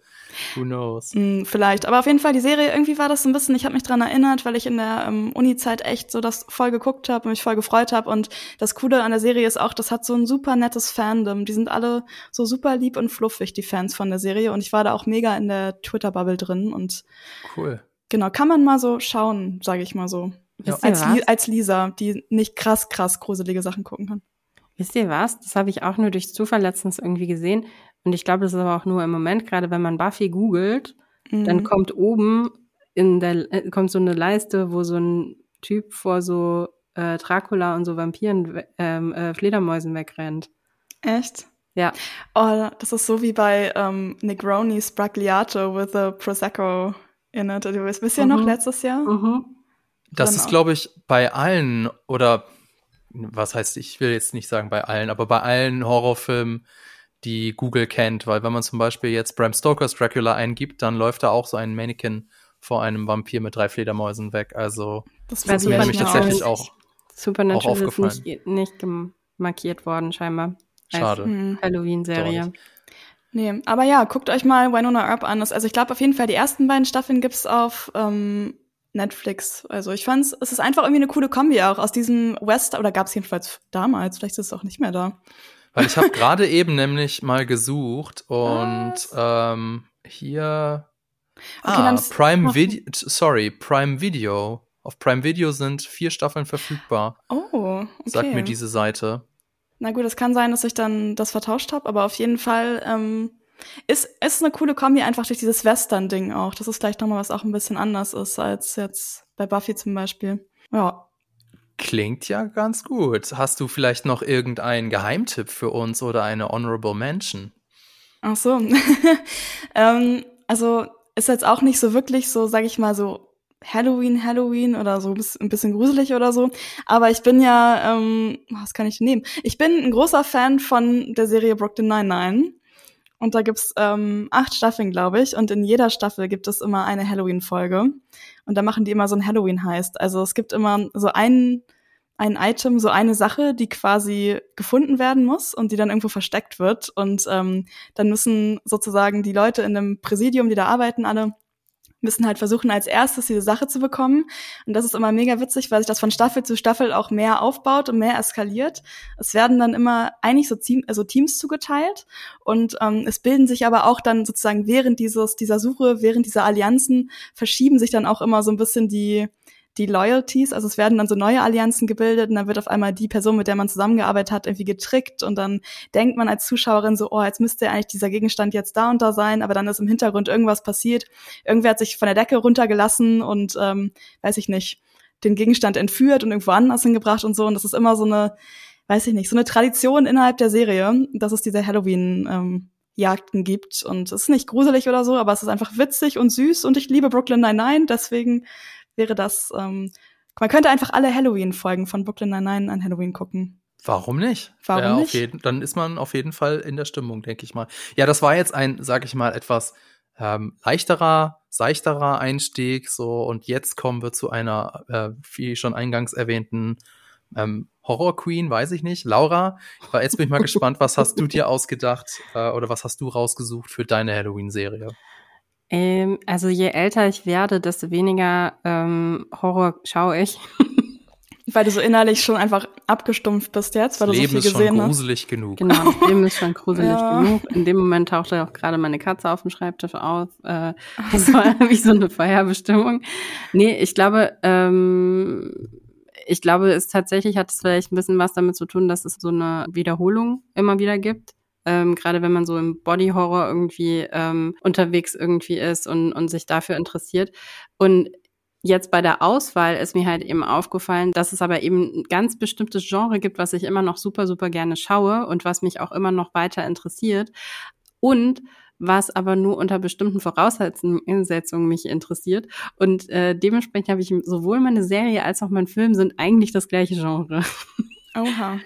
Who knows? Mm, vielleicht. Aber auf jeden Fall, die Serie, irgendwie war das so ein bisschen, ich habe mich dran erinnert, weil ich in der ähm, Uni-Zeit echt so das voll geguckt habe und mich voll gefreut habe. Und das Coole an der Serie ist auch, das hat so ein super nettes Fandom. Die sind alle so super lieb und fluffig, die Fans von der Serie. Und ich war da auch mega in der Twitter-Bubble drin. Und cool. Genau, kann man mal so schauen, sage ich mal so. Ja. Als, als Lisa, die nicht krass, krass gruselige Sachen gucken kann. Wisst ihr was? Das habe ich auch nur durch Zufall letztens irgendwie gesehen. Und ich glaube, das ist aber auch nur im Moment, gerade wenn man Buffy googelt, mhm. dann kommt oben in der, äh, kommt so eine Leiste, wo so ein Typ vor so äh, Dracula und so Vampiren, ähm, äh, Fledermäusen wegrennt. Echt? Ja. Oh, das ist so wie bei ähm, Negronis Bragliato with a Prosecco in it. Du bist ja mhm. noch letztes Jahr. Mhm. Das ist, glaube ich, bei allen oder was heißt, ich will jetzt nicht sagen bei allen, aber bei allen Horrorfilmen, die Google kennt, weil wenn man zum Beispiel jetzt Bram Stokers Dracula eingibt, dann läuft da auch so ein Mannequin vor einem Vampir mit drei Fledermäusen weg. Also das, das ist mir nämlich tatsächlich auch, Supernatural auch aufgefallen. ist nicht, nicht markiert worden, scheinbar. Schade. Hm. Halloween-Serie. Nee, aber ja, guckt euch mal Winona Earp an. Also ich glaube auf jeden Fall, die ersten beiden Staffeln gibt's auf ähm, Netflix. Also ich fand's, es ist einfach irgendwie eine coole Kombi auch aus diesem West, oder gab's jedenfalls damals, vielleicht ist es auch nicht mehr da. Weil ich habe gerade eben nämlich mal gesucht und ähm, hier okay, ah, Prime Video, sorry, Prime Video. Auf Prime Video sind vier Staffeln verfügbar. Oh, okay. Sagt mir diese Seite. Na gut, es kann sein, dass ich dann das vertauscht habe, aber auf jeden Fall ähm, ist, ist eine coole Kombi einfach durch dieses Western-Ding auch. Das ist vielleicht nochmal was auch ein bisschen anders ist als jetzt bei Buffy zum Beispiel. Ja. Klingt ja ganz gut. Hast du vielleicht noch irgendeinen Geheimtipp für uns oder eine Honorable Mention? Ach so. ähm, also ist jetzt auch nicht so wirklich so, sag ich mal, so Halloween, Halloween oder so ein bisschen gruselig oder so. Aber ich bin ja, ähm, was kann ich nehmen? Ich bin ein großer Fan von der Serie Brooklyn Nine-Nine. Und da gibt's ähm, acht Staffeln, glaube ich. Und in jeder Staffel gibt es immer eine Halloween-Folge. Und da machen die immer so ein Halloween-Heist. Also es gibt immer so ein, ein Item, so eine Sache, die quasi gefunden werden muss und die dann irgendwo versteckt wird. Und ähm, dann müssen sozusagen die Leute in dem Präsidium, die da arbeiten, alle müssen halt versuchen, als erstes diese Sache zu bekommen. Und das ist immer mega witzig, weil sich das von Staffel zu Staffel auch mehr aufbaut und mehr eskaliert. Es werden dann immer eigentlich so Team, also Teams zugeteilt und ähm, es bilden sich aber auch dann sozusagen während dieses, dieser Suche, während dieser Allianzen verschieben sich dann auch immer so ein bisschen die, die Loyalties, also es werden dann so neue Allianzen gebildet und dann wird auf einmal die Person, mit der man zusammengearbeitet hat, irgendwie getrickt und dann denkt man als Zuschauerin so, oh, jetzt müsste eigentlich dieser Gegenstand jetzt da und da sein, aber dann ist im Hintergrund irgendwas passiert. Irgendwer hat sich von der Decke runtergelassen und, ähm, weiß ich nicht, den Gegenstand entführt und irgendwo anders hingebracht und so. Und das ist immer so eine, weiß ich nicht, so eine Tradition innerhalb der Serie, dass es diese Halloween, ähm, Jagden gibt. Und es ist nicht gruselig oder so, aber es ist einfach witzig und süß. Und ich liebe Brooklyn Nine-Nine, deswegen wäre das, ähm, man könnte einfach alle Halloween-Folgen von Brooklyn Nine-Nine an Halloween gucken. Warum nicht? Warum ja, nicht? Jeden, dann ist man auf jeden Fall in der Stimmung, denke ich mal. Ja, das war jetzt ein, sag ich mal, etwas ähm, leichterer, seichterer Einstieg. So und jetzt kommen wir zu einer, äh, wie schon eingangs erwähnten ähm, Horror Queen, weiß ich nicht. Laura, jetzt bin ich mal gespannt, was hast du dir ausgedacht äh, oder was hast du rausgesucht für deine Halloween-Serie? Ähm, also je älter ich werde, desto weniger ähm, Horror schaue ich. weil du so innerlich schon einfach abgestumpft bist jetzt, weil das du Leben so viel gesehen hast. Leben ist schon gruselig genug. Genau, das Leben ist schon gruselig ja. genug. In dem Moment tauchte auch gerade meine Katze auf dem Schreibtisch auf. Äh, das war wie so eine Feuerbestimmung. Nee, ich glaube, ähm, ich glaube, es tatsächlich hat es vielleicht ein bisschen was damit zu tun, dass es so eine Wiederholung immer wieder gibt ähm, gerade wenn man so im Body Horror irgendwie ähm, unterwegs irgendwie ist und, und sich dafür interessiert. Und Jetzt bei der Auswahl ist mir halt eben aufgefallen, dass es aber eben ein ganz bestimmtes Genre gibt, was ich immer noch super, super gerne schaue und was mich auch immer noch weiter interessiert. Und was aber nur unter bestimmten Voraussetzungen mich interessiert. Und äh, dementsprechend habe ich sowohl meine Serie als auch mein Film sind eigentlich das gleiche Genre. Oha.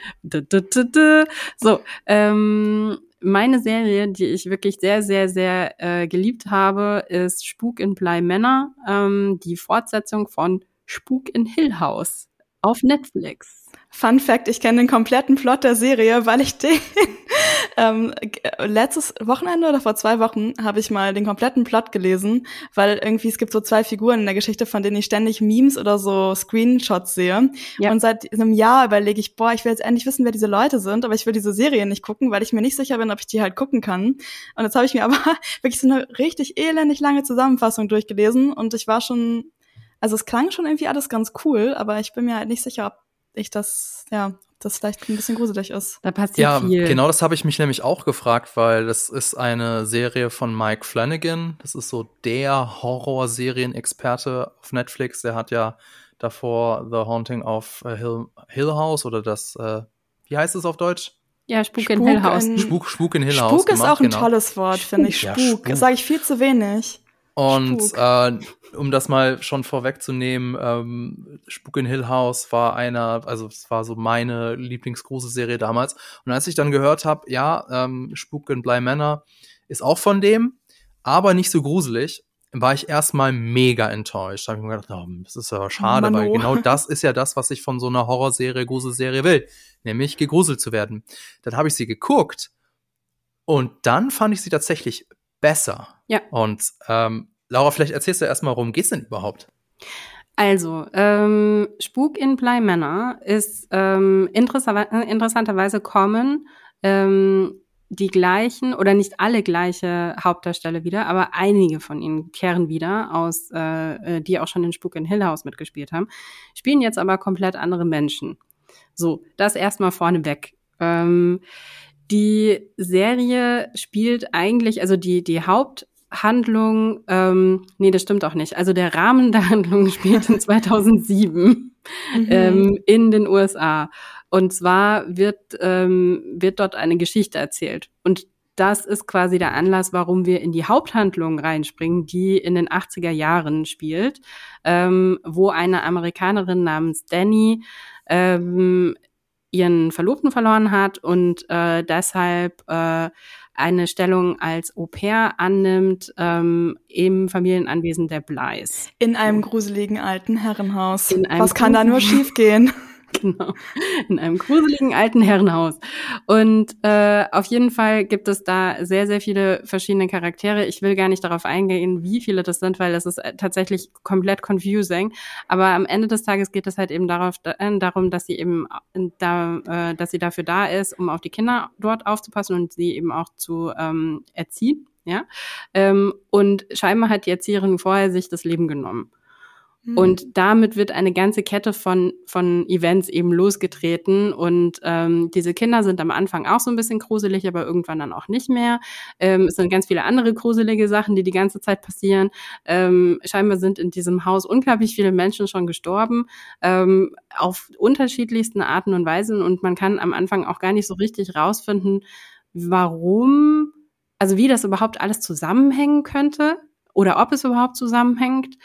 So, ähm, meine Serie, die ich wirklich sehr, sehr, sehr äh, geliebt habe, ist Spuk in Bly Manor, ähm, die Fortsetzung von Spuk in Hill House auf Netflix. Fun Fact, ich kenne den kompletten Plot der Serie, weil ich den ähm, letztes Wochenende oder vor zwei Wochen habe ich mal den kompletten Plot gelesen, weil irgendwie es gibt so zwei Figuren in der Geschichte, von denen ich ständig Memes oder so Screenshots sehe. Ja. Und seit einem Jahr überlege ich, boah, ich will jetzt endlich wissen, wer diese Leute sind, aber ich will diese Serie nicht gucken, weil ich mir nicht sicher bin, ob ich die halt gucken kann. Und jetzt habe ich mir aber wirklich so eine richtig elendig lange Zusammenfassung durchgelesen und ich war schon, also es klang schon irgendwie alles ganz cool, aber ich bin mir halt nicht sicher, ob ich das, ja, das vielleicht ein bisschen gruselig ist. Da passiert ja, viel. genau das habe ich mich nämlich auch gefragt, weil das ist eine Serie von Mike Flanagan. Das ist so der Horrorserien-Experte auf Netflix. Der hat ja davor The Haunting of Hill, Hill House oder das, äh, wie heißt es auf Deutsch? Ja, Spuk, Spuk in Hill House. Spuk, Spuk in Hill House. Spuk ist auch ein genau. tolles Wort, finde ich. Spuk. Ja, Spuk. Sage ich viel zu wenig. Und äh, um das mal schon vorwegzunehmen, ähm, Spuk in Hill House war einer, also es war so meine Lieblingsgruselserie damals. Und als ich dann gehört habe, ja, ähm, Spuk in Bly Manor ist auch von dem, aber nicht so gruselig, war ich erstmal mega enttäuscht. Da habe ich mir gedacht, oh, das ist ja schade, Mano. weil genau das ist ja das, was ich von so einer Horrorserie, Gruselserie will, nämlich gegruselt zu werden. Dann habe ich sie geguckt und dann fand ich sie tatsächlich besser. Ja. Und ähm, Laura, vielleicht erzählst du erstmal, worum geht's denn überhaupt? Also, ähm, Spuk in Bly Manor ist ähm, interessanterweise kommen ähm, die gleichen oder nicht alle gleiche Hauptdarsteller wieder, aber einige von ihnen kehren wieder aus, äh, äh die auch schon in Spuk in Hill House mitgespielt haben, spielen jetzt aber komplett andere Menschen. So, das erstmal vorneweg. Ähm, die Serie spielt eigentlich, also die, die Haupthandlung, ähm, nee, das stimmt auch nicht. Also der Rahmen der Handlung spielt in 2007 mhm. ähm, in den USA. Und zwar wird, ähm, wird dort eine Geschichte erzählt. Und das ist quasi der Anlass, warum wir in die Haupthandlung reinspringen, die in den 80er Jahren spielt, ähm, wo eine Amerikanerin namens Danny ähm, ihren Verlobten verloren hat und äh, deshalb äh, eine Stellung als Au pair annimmt ähm, im Familienanwesen der Bleis. In einem gruseligen alten Herrenhaus. Was kann da nur schiefgehen? Genau. In einem gruseligen alten Herrenhaus. Und äh, auf jeden Fall gibt es da sehr, sehr viele verschiedene Charaktere. Ich will gar nicht darauf eingehen, wie viele das sind, weil das ist äh, tatsächlich komplett confusing. Aber am Ende des Tages geht es halt eben darauf, äh, darum, dass sie eben äh, da, äh, dass sie dafür da ist, um auf die Kinder dort aufzupassen und sie eben auch zu ähm, erziehen. Ja, ähm, und scheinbar hat die Erzieherin vorher sich das Leben genommen. Mhm. Und damit wird eine ganze Kette von, von Events eben losgetreten. Und ähm, diese Kinder sind am Anfang auch so ein bisschen gruselig, aber irgendwann dann auch nicht mehr. Ähm, es sind ganz viele andere gruselige Sachen, die die ganze Zeit passieren. Ähm, scheinbar sind in diesem Haus unglaublich viele Menschen schon gestorben, ähm, auf unterschiedlichsten Arten und Weisen. Und man kann am Anfang auch gar nicht so richtig rausfinden, warum, also wie das überhaupt alles zusammenhängen könnte oder ob es überhaupt zusammenhängt.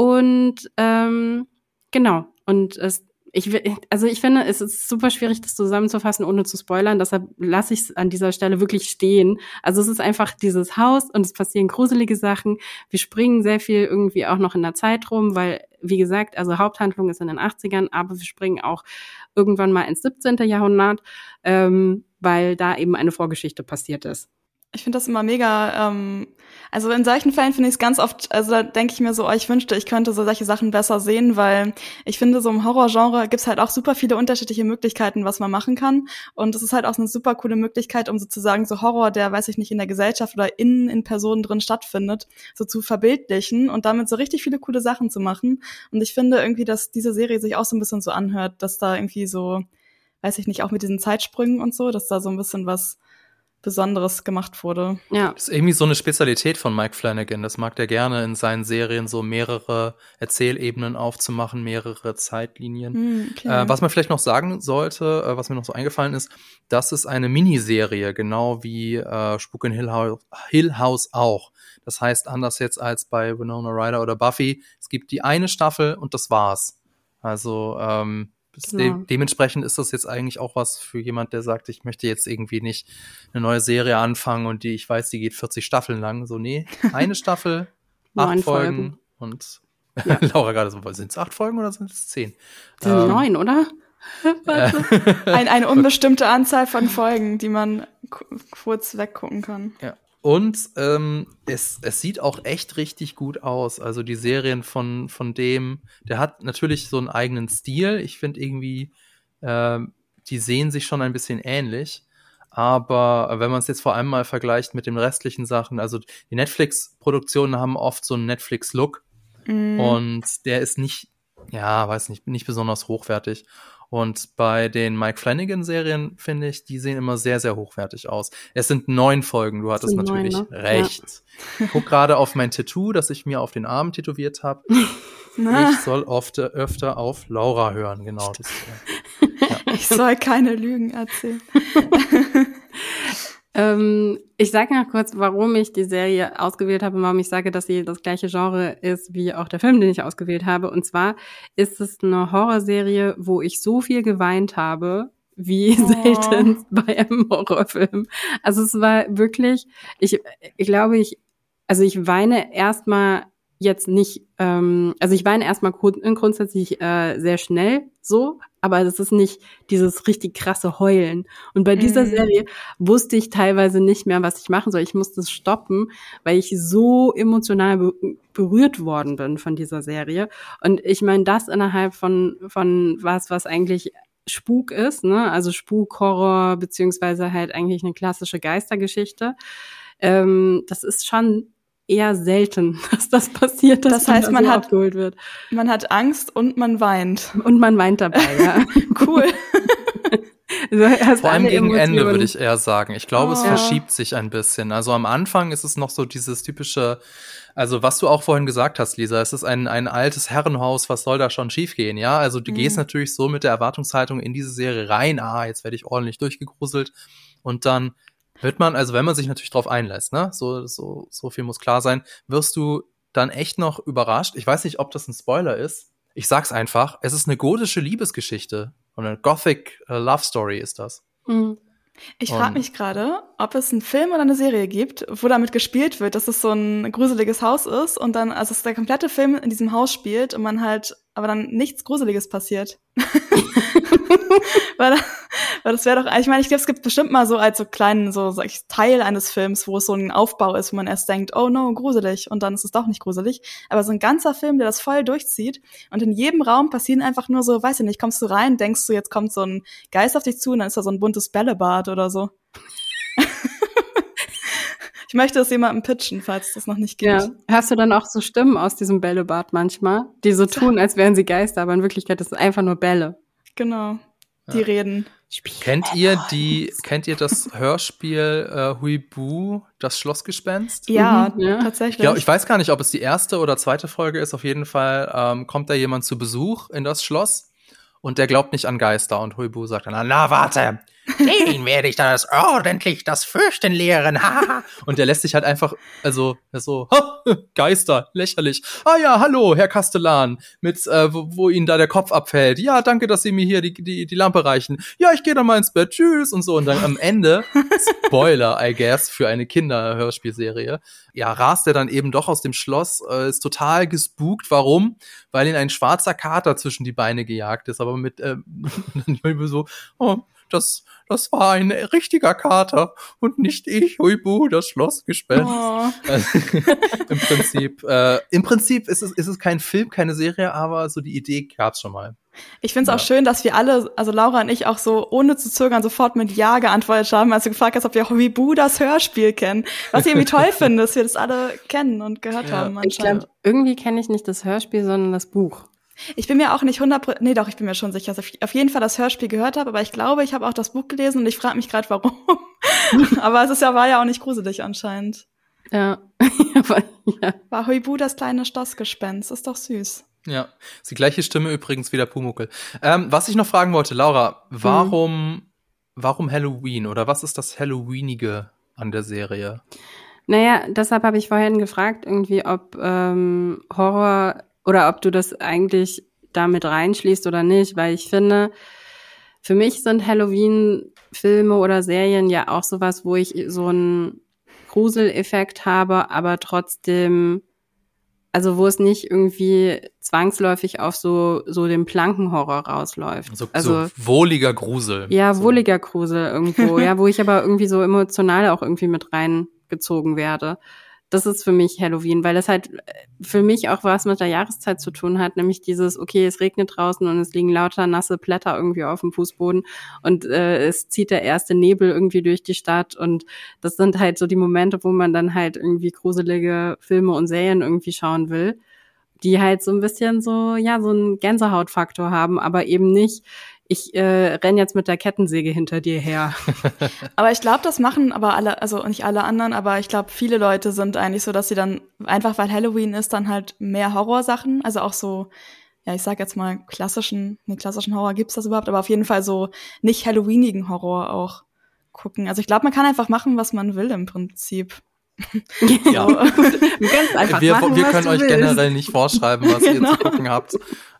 Und ähm, genau, und es, ich, also ich finde, es ist super schwierig, das zusammenzufassen, ohne zu spoilern. Deshalb lasse ich es an dieser Stelle wirklich stehen. Also es ist einfach dieses Haus und es passieren gruselige Sachen. Wir springen sehr viel irgendwie auch noch in der Zeit rum, weil, wie gesagt, also Haupthandlung ist in den 80ern, aber wir springen auch irgendwann mal ins 17. Jahrhundert, ähm, weil da eben eine Vorgeschichte passiert ist. Ich finde das immer mega, ähm, also in solchen Fällen finde ich es ganz oft, also da denke ich mir so, oh, ich wünschte, ich könnte so solche Sachen besser sehen, weil ich finde, so im Horrorgenre gibt's halt auch super viele unterschiedliche Möglichkeiten, was man machen kann. Und es ist halt auch eine super coole Möglichkeit, um sozusagen so Horror, der, weiß ich nicht, in der Gesellschaft oder in, in Personen drin stattfindet, so zu verbildlichen und damit so richtig viele coole Sachen zu machen. Und ich finde irgendwie, dass diese Serie sich auch so ein bisschen so anhört, dass da irgendwie so, weiß ich nicht, auch mit diesen Zeitsprüngen und so, dass da so ein bisschen was Besonderes gemacht wurde. Ja. Das ist irgendwie so eine Spezialität von Mike Flanagan. Das mag der gerne in seinen Serien so mehrere Erzählebenen aufzumachen, mehrere Zeitlinien. Hm, okay. äh, was man vielleicht noch sagen sollte, äh, was mir noch so eingefallen ist, das ist eine Miniserie, genau wie äh, Spuk in Hill House, Hill House auch. Das heißt, anders jetzt als bei Winona Ryder oder Buffy, es gibt die eine Staffel und das war's. Also ähm, Genau. De dementsprechend ist das jetzt eigentlich auch was für jemand, der sagt, ich möchte jetzt irgendwie nicht eine neue Serie anfangen und die, ich weiß, die geht 40 Staffeln lang. So, nee, eine Staffel, acht Folgen, Folgen, und ja. Laura gerade so, sind es acht Folgen oder sind es zehn? Sind ähm, neun, oder? Ein, eine unbestimmte Anzahl von Folgen, die man kurz weggucken kann. Ja. Und ähm, es, es sieht auch echt richtig gut aus. Also die Serien von, von dem, der hat natürlich so einen eigenen Stil. Ich finde irgendwie, äh, die sehen sich schon ein bisschen ähnlich. Aber wenn man es jetzt vor allem mal vergleicht mit den restlichen Sachen, also die Netflix-Produktionen haben oft so einen Netflix-Look. Mm. Und der ist nicht, ja, weiß nicht, nicht besonders hochwertig. Und bei den Mike Flanagan-Serien, finde ich, die sehen immer sehr, sehr hochwertig aus. Es sind neun Folgen, du hattest natürlich neun, ne? recht. Ja. Guck gerade auf mein Tattoo, das ich mir auf den Arm tätowiert habe. ich soll oft, öfter auf Laura hören, genau. Das, ja. Ich soll keine Lügen erzählen. Ähm, ich sage noch kurz, warum ich die Serie ausgewählt habe und warum ich sage, dass sie das gleiche Genre ist wie auch der Film, den ich ausgewählt habe. Und zwar ist es eine Horrorserie, wo ich so viel geweint habe, wie oh. selten bei einem Horrorfilm. Also es war wirklich, ich, ich glaube, ich, also ich weine erstmal jetzt nicht, ähm, also ich weine erstmal grundsätzlich äh, sehr schnell so, aber das ist nicht dieses richtig krasse Heulen. Und bei dieser mhm. Serie wusste ich teilweise nicht mehr, was ich machen soll. Ich musste es stoppen, weil ich so emotional be berührt worden bin von dieser Serie. Und ich meine, das innerhalb von, von was, was eigentlich Spuk ist, ne? Also Spuk, Horror, beziehungsweise halt eigentlich eine klassische Geistergeschichte. Ähm, das ist schon eher selten, dass das passiert, dass das heißt, man, hat abgeholt wird. Man hat Angst und man weint und man weint dabei. Ja, cool. also Vor allem gegen Ende würde ich eher sagen. Ich glaube, oh. es verschiebt sich ein bisschen. Also am Anfang ist es noch so dieses typische, also was du auch vorhin gesagt hast, Lisa, es ist ein, ein altes Herrenhaus, was soll da schon schiefgehen, ja? Also du mhm. gehst natürlich so mit der Erwartungshaltung in diese Serie rein, ah, jetzt werde ich ordentlich durchgegruselt und dann wird man, also wenn man sich natürlich drauf einlässt, ne, so, so, so viel muss klar sein, wirst du dann echt noch überrascht. Ich weiß nicht, ob das ein Spoiler ist. Ich sag's einfach, es ist eine gotische Liebesgeschichte und eine Gothic uh, Love Story ist das. Mhm. Ich frage mich gerade, ob es einen Film oder eine Serie gibt, wo damit gespielt wird, dass es so ein gruseliges Haus ist und dann, also es der komplette Film in diesem Haus spielt und man halt, aber dann nichts Gruseliges passiert. weil, weil das wäre doch, ich meine, ich glaube, es gibt bestimmt mal so als so kleinen, so sag ich, Teil eines Films, wo es so ein Aufbau ist, wo man erst denkt, oh no, gruselig, und dann ist es doch nicht gruselig. Aber so ein ganzer Film, der das voll durchzieht und in jedem Raum passieren einfach nur so, weiß ich nicht, kommst du rein, denkst du, jetzt kommt so ein Geist auf dich zu und dann ist da so ein buntes Bällebad oder so. Ich möchte es jemandem pitchen, falls es das noch nicht gibt. Ja. Hast du dann auch so Stimmen aus diesem Bällebad manchmal, die so tun, als wären sie Geister, aber in Wirklichkeit ist es einfach nur Bälle. Genau. Die ja. reden. Kennt ihr die, kennt ihr das Hörspiel äh, Huibu, das Schlossgespenst? Ja, mhm, ja. tatsächlich. Ich, glaub, ich weiß gar nicht, ob es die erste oder zweite Folge ist. Auf jeden Fall ähm, kommt da jemand zu Besuch in das Schloss und der glaubt nicht an Geister und Huibu sagt dann, na warte, den werde ich dann ordentlich das Fürchten lehren. und der lässt sich halt einfach, also so, Geister, lächerlich. Ah ja, hallo, Herr Kastellan, mit äh, wo, wo Ihnen da der Kopf abfällt. Ja, danke, dass Sie mir hier die, die, die Lampe reichen. Ja, ich gehe dann mal ins Bett, tschüss und so. Und dann am Ende, Spoiler, I guess, für eine Kinderhörspielserie, ja, rast er dann eben doch aus dem Schloss, äh, ist total gespukt. Warum? Weil ihn ein schwarzer Kater zwischen die Beine gejagt ist, aber mit äh, so, oh, das, das war ein richtiger Kater und nicht ich, Huibu, das Schlossgespenst. Oh. Also, Im Prinzip, äh, im Prinzip ist es, ist es kein Film, keine Serie, aber so die Idee gab's schon mal. Ich finde es ja. auch schön, dass wir alle, also Laura und ich auch so ohne zu zögern sofort mit Ja geantwortet haben, als du gefragt hast, ob wir Huibu das Hörspiel kennen. Was ich irgendwie toll finde, dass wir das alle kennen und gehört ja. haben. Ich glaube, irgendwie kenne ich nicht das Hörspiel, sondern das Buch. Ich bin mir auch nicht 100 nee doch, ich bin mir schon sicher, dass ich auf jeden Fall das Hörspiel gehört habe, aber ich glaube, ich habe auch das Buch gelesen und ich frage mich gerade, warum. aber es ist ja, war ja auch nicht gruselig anscheinend. Ja. ja. War Huibu das kleine Stossgespenst, ist doch süß. Ja, ist die gleiche Stimme übrigens wie der Pumuckel. Ähm, was ich noch fragen wollte, Laura, warum, hm. warum Halloween oder was ist das Halloweenige an der Serie? Naja, deshalb habe ich vorhin gefragt, irgendwie, ob ähm, Horror oder ob du das eigentlich damit reinschließt oder nicht, weil ich finde, für mich sind Halloween-Filme oder Serien ja auch sowas, wo ich so einen Gruseleffekt habe, aber trotzdem also wo es nicht irgendwie zwangsläufig auf so so den Plankenhorror rausläuft. So, also so wohliger Grusel. Ja, so. wohliger Grusel irgendwo, ja, wo ich aber irgendwie so emotional auch irgendwie mit reingezogen werde das ist für mich Halloween, weil das halt äh, für mich auch was mit der Jahreszeit zu tun hat, nämlich dieses, okay, es regnet draußen und es liegen lauter nasse Blätter irgendwie auf dem Fußboden und äh, es zieht der erste Nebel irgendwie durch die Stadt und das sind halt so die Momente, wo man dann halt irgendwie gruselige Filme und Serien irgendwie schauen will, die halt so ein bisschen so, ja, so einen Gänsehautfaktor haben, aber eben nicht, ich äh, renn jetzt mit der Kettensäge hinter dir her. aber ich glaube, das machen aber alle, also nicht alle anderen, aber ich glaube, viele Leute sind eigentlich so, dass sie dann einfach, weil Halloween ist, dann halt mehr Horrorsachen, also auch so, ja, ich sag jetzt mal klassischen, nee, klassischen Horror gibt's das überhaupt, aber auf jeden Fall so nicht Halloweenigen Horror auch gucken. Also ich glaube, man kann einfach machen, was man will im Prinzip. Ja, ganz einfach wir, machen, wir können euch willst. generell nicht vorschreiben, was ihr genau. zu gucken habt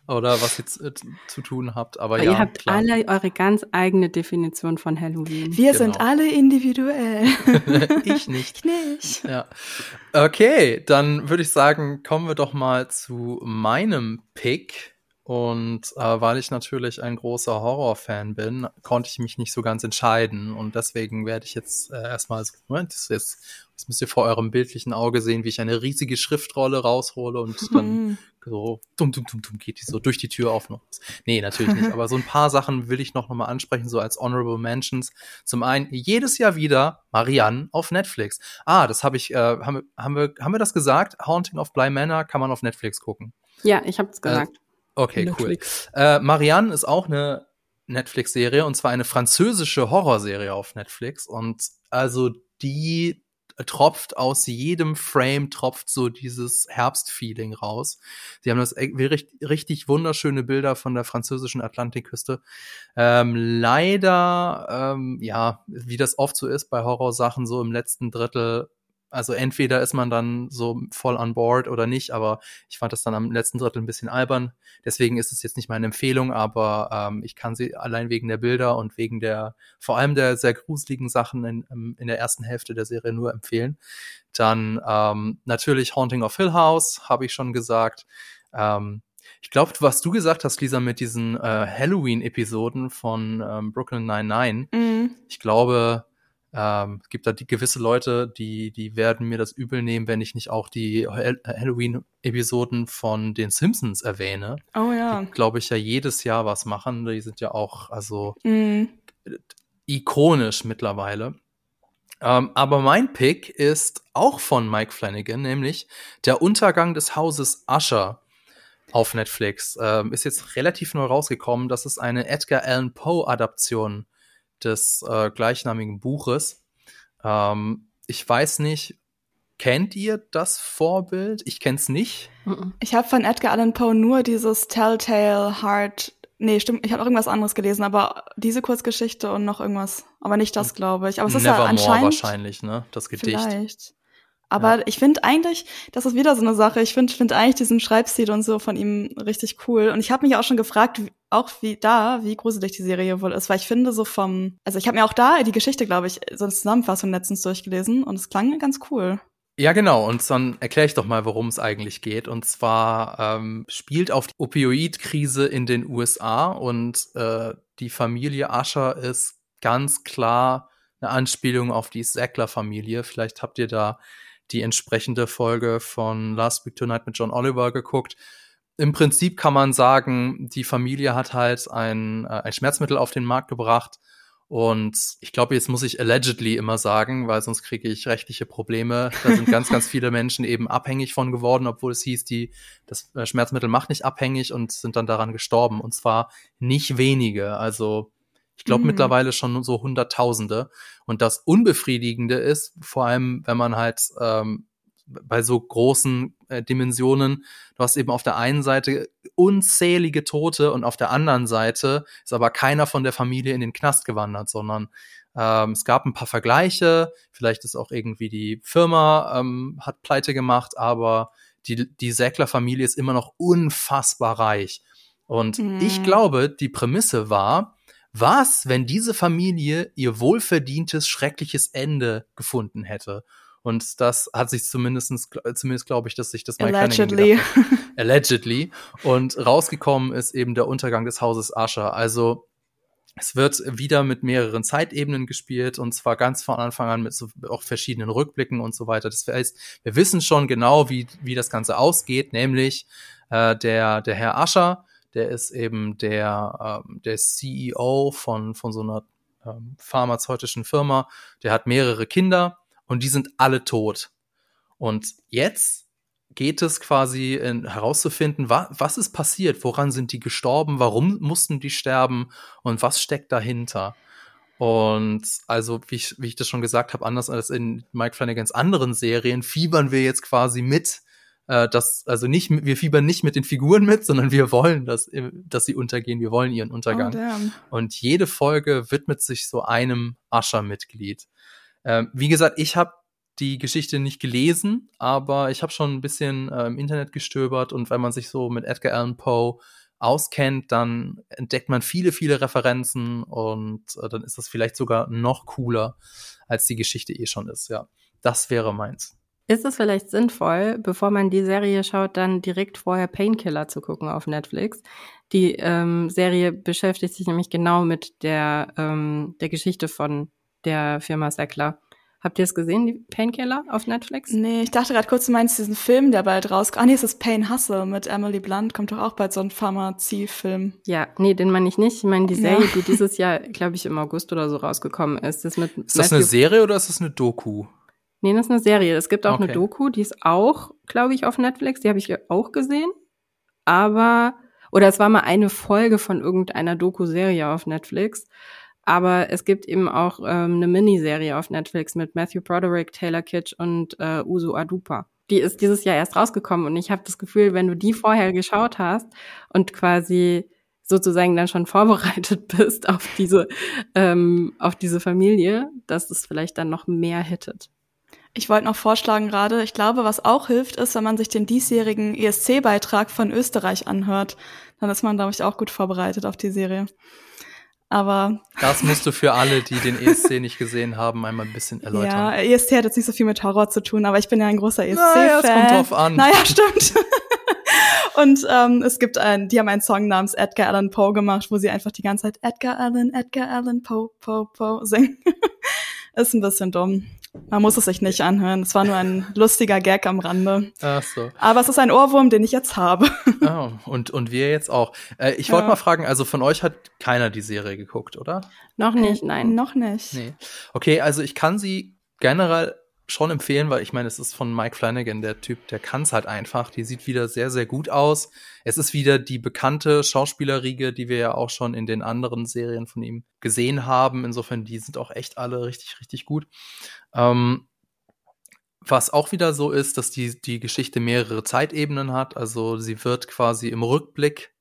oder was ihr äh, zu tun habt. Aber, aber ja, ihr habt klar. alle eure ganz eigene Definition von Halloween. Wir genau. sind alle individuell. ich nicht. Ich nicht. Ja. Okay, dann würde ich sagen, kommen wir doch mal zu meinem Pick. Und äh, weil ich natürlich ein großer Horrorfan bin, konnte ich mich nicht so ganz entscheiden. Und deswegen werde ich jetzt äh, erstmal, Moment, das, jetzt, das müsst ihr vor eurem bildlichen Auge sehen, wie ich eine riesige Schriftrolle raushole und dann so dumm, dumm, dumm, dumm geht die so durch die Tür auf noch. Nee, natürlich nicht. Aber so ein paar Sachen will ich noch, mal ansprechen, so als Honorable Mentions. Zum einen, jedes Jahr wieder Marianne auf Netflix. Ah, das habe ich, äh, haben, wir, haben, wir, haben wir das gesagt? Haunting of Bly Manor kann man auf Netflix gucken. Ja, ich habe es gesagt. Okay, Netflix. cool. Äh, Marianne ist auch eine Netflix-Serie und zwar eine französische Horrorserie auf Netflix. Und also die tropft aus jedem Frame, tropft so dieses Herbstfeeling raus. Sie haben das richtig, richtig wunderschöne Bilder von der französischen Atlantikküste. Ähm, leider, ähm, ja, wie das oft so ist bei Horrorsachen, so im letzten Drittel also entweder ist man dann so voll on board oder nicht, aber ich fand das dann am letzten Drittel ein bisschen albern. Deswegen ist es jetzt nicht meine Empfehlung, aber ähm, ich kann sie allein wegen der Bilder und wegen der, vor allem der sehr gruseligen Sachen in, ähm, in der ersten Hälfte der Serie nur empfehlen. Dann ähm, natürlich Haunting of Hill House, habe ich schon gesagt. Ähm, ich glaube, was du gesagt hast, Lisa, mit diesen äh, Halloween-Episoden von ähm, Brooklyn Nine-Nine, mhm. ich glaube, ähm, es gibt da die gewisse Leute, die, die werden mir das übel nehmen, wenn ich nicht auch die Halloween-Episoden von den Simpsons erwähne. Oh ja. Die, glaube ich, ja jedes Jahr was machen. Die sind ja auch, also mm. ikonisch mittlerweile. Ähm, aber mein Pick ist auch von Mike Flanagan, nämlich Der Untergang des Hauses Usher auf Netflix. Ähm, ist jetzt relativ neu rausgekommen. Das ist eine Edgar Allan Poe-Adaption des äh, gleichnamigen Buches. Ähm, ich weiß nicht, kennt ihr das Vorbild? Ich kenn's nicht. Ich habe von Edgar Allan Poe nur dieses Telltale Heart. Nee, stimmt, ich habe auch irgendwas anderes gelesen, aber diese Kurzgeschichte und noch irgendwas. Aber nicht das, glaube ich. Aber es ist ja anscheinend wahrscheinlich, ne? Das Gedicht. Vielleicht. Aber ja. ich finde eigentlich, das ist wieder so eine Sache, ich finde find eigentlich diesen Schreibstil und so von ihm richtig cool. Und ich habe mich auch schon gefragt, auch wie da, wie gruselig die Serie wohl ist, weil ich finde so vom, also ich habe mir auch da die Geschichte, glaube ich, so eine Zusammenfassung letztens durchgelesen und es klang ganz cool. Ja, genau. Und dann erkläre ich doch mal, worum es eigentlich geht. Und zwar ähm, spielt auf die Opioidkrise in den USA und äh, die Familie Asher ist ganz klar eine Anspielung auf die Sackler-Familie. Vielleicht habt ihr da die entsprechende Folge von Last Week Tonight mit John Oliver geguckt. Im Prinzip kann man sagen, die Familie hat halt ein, äh, ein Schmerzmittel auf den Markt gebracht. Und ich glaube, jetzt muss ich allegedly immer sagen, weil sonst kriege ich rechtliche Probleme. Da sind ganz, ganz viele Menschen eben abhängig von geworden, obwohl es hieß, die, das äh, Schmerzmittel macht nicht abhängig und sind dann daran gestorben. Und zwar nicht wenige. Also ich glaube mhm. mittlerweile schon so Hunderttausende. Und das Unbefriedigende ist, vor allem wenn man halt ähm, bei so großen äh, Dimensionen, du hast eben auf der einen Seite unzählige Tote und auf der anderen Seite ist aber keiner von der Familie in den Knast gewandert, sondern ähm, es gab ein paar Vergleiche, vielleicht ist auch irgendwie die Firma ähm, hat pleite gemacht, aber die, die Säckler-Familie ist immer noch unfassbar reich. Und mhm. ich glaube, die Prämisse war, was, wenn diese Familie ihr wohlverdientes, schreckliches Ende gefunden hätte? Und das hat sich zumindestens, zumindest glaube ich, dass sich das Mike Allegedly. Allegedly. Und rausgekommen ist eben der Untergang des Hauses Asher. Also es wird wieder mit mehreren Zeitebenen gespielt und zwar ganz von Anfang an mit so auch verschiedenen Rückblicken und so weiter. Das heißt, wir wissen schon genau, wie, wie das Ganze ausgeht, nämlich äh, der, der Herr Ascher, der ist eben der, ähm, der CEO von, von so einer ähm, pharmazeutischen Firma, der hat mehrere Kinder und die sind alle tot. Und jetzt geht es quasi in, herauszufinden, wa was ist passiert, woran sind die gestorben, warum mussten die sterben und was steckt dahinter. Und also, wie ich, wie ich das schon gesagt habe, anders als in Mike Flanagans anderen Serien, fiebern wir jetzt quasi mit, äh, dass, also nicht, wir fiebern nicht mit den Figuren mit, sondern wir wollen, dass, dass sie untergehen, wir wollen ihren Untergang. Oh, und jede Folge widmet sich so einem Ascher-Mitglied. Ähm, wie gesagt, ich habe die Geschichte nicht gelesen, aber ich habe schon ein bisschen äh, im Internet gestöbert und wenn man sich so mit Edgar Allan Poe auskennt, dann entdeckt man viele, viele Referenzen und äh, dann ist das vielleicht sogar noch cooler, als die Geschichte eh schon ist. Ja, das wäre meins. Ist es vielleicht sinnvoll, bevor man die Serie schaut, dann direkt vorher Painkiller zu gucken auf Netflix? Die ähm, Serie beschäftigt sich nämlich genau mit der, ähm, der Geschichte von der Firma Sackler. Habt ihr es gesehen, die Painkiller auf Netflix? Nee, ich dachte gerade kurz, du meinst diesen Film, der bald rauskommt. Ah, nee, es ist Pain Hustle mit Emily Blunt. Kommt doch auch bald so ein Pharmazie-Film. Ja, nee, den meine ich nicht. Ich meine die Serie, ja. die dieses Jahr, glaube ich, im August oder so rausgekommen ist. Das mit ist das eine Serie oder ist das eine Doku? Nee, das ist eine Serie. Es gibt auch okay. eine Doku, die ist auch, glaube ich, auf Netflix. Die habe ich auch gesehen. Aber, oder es war mal eine Folge von irgendeiner Doku-Serie auf Netflix. Aber es gibt eben auch ähm, eine Miniserie auf Netflix mit Matthew Broderick, Taylor Kitsch und äh, Uso Adupa. Die ist dieses Jahr erst rausgekommen und ich habe das Gefühl, wenn du die vorher geschaut hast und quasi sozusagen dann schon vorbereitet bist auf diese ähm, auf diese Familie, dass es vielleicht dann noch mehr hittet. Ich wollte noch vorschlagen gerade, ich glaube, was auch hilft, ist, wenn man sich den diesjährigen ESC-Beitrag von Österreich anhört. Dann ist man, glaube ich, auch gut vorbereitet auf die Serie. Aber. Das musst du für alle, die den ESC nicht gesehen haben, einmal ein bisschen erläutern. Ja, ESC hat jetzt nicht so viel mit Horror zu tun, aber ich bin ja ein großer ESC-Fan. Naja, es kommt drauf an. Naja, stimmt. Und ähm, es gibt einen, die haben einen Song namens Edgar Allan Poe gemacht, wo sie einfach die ganze Zeit Edgar Allan, Edgar Allan Poe, Poe, Poe singen. ist ein bisschen dumm. Man muss es sich nicht anhören. Es war nur ein lustiger Gag am Rande. Ach so. Aber es ist ein Ohrwurm, den ich jetzt habe. Oh, und, und wir jetzt auch. Äh, ich wollte ja. mal fragen, also von euch hat keiner die Serie geguckt, oder? Noch nicht, nein. Noch nicht. Nee. Okay, also ich kann sie generell schon empfehlen, weil ich meine, es ist von Mike Flanagan, der Typ, der kann es halt einfach. Die sieht wieder sehr, sehr gut aus. Es ist wieder die bekannte Schauspielerriege, die wir ja auch schon in den anderen Serien von ihm gesehen haben. Insofern, die sind auch echt alle richtig, richtig gut. Ähm, was auch wieder so ist, dass die, die Geschichte mehrere Zeitebenen hat. Also sie wird quasi im Rückblick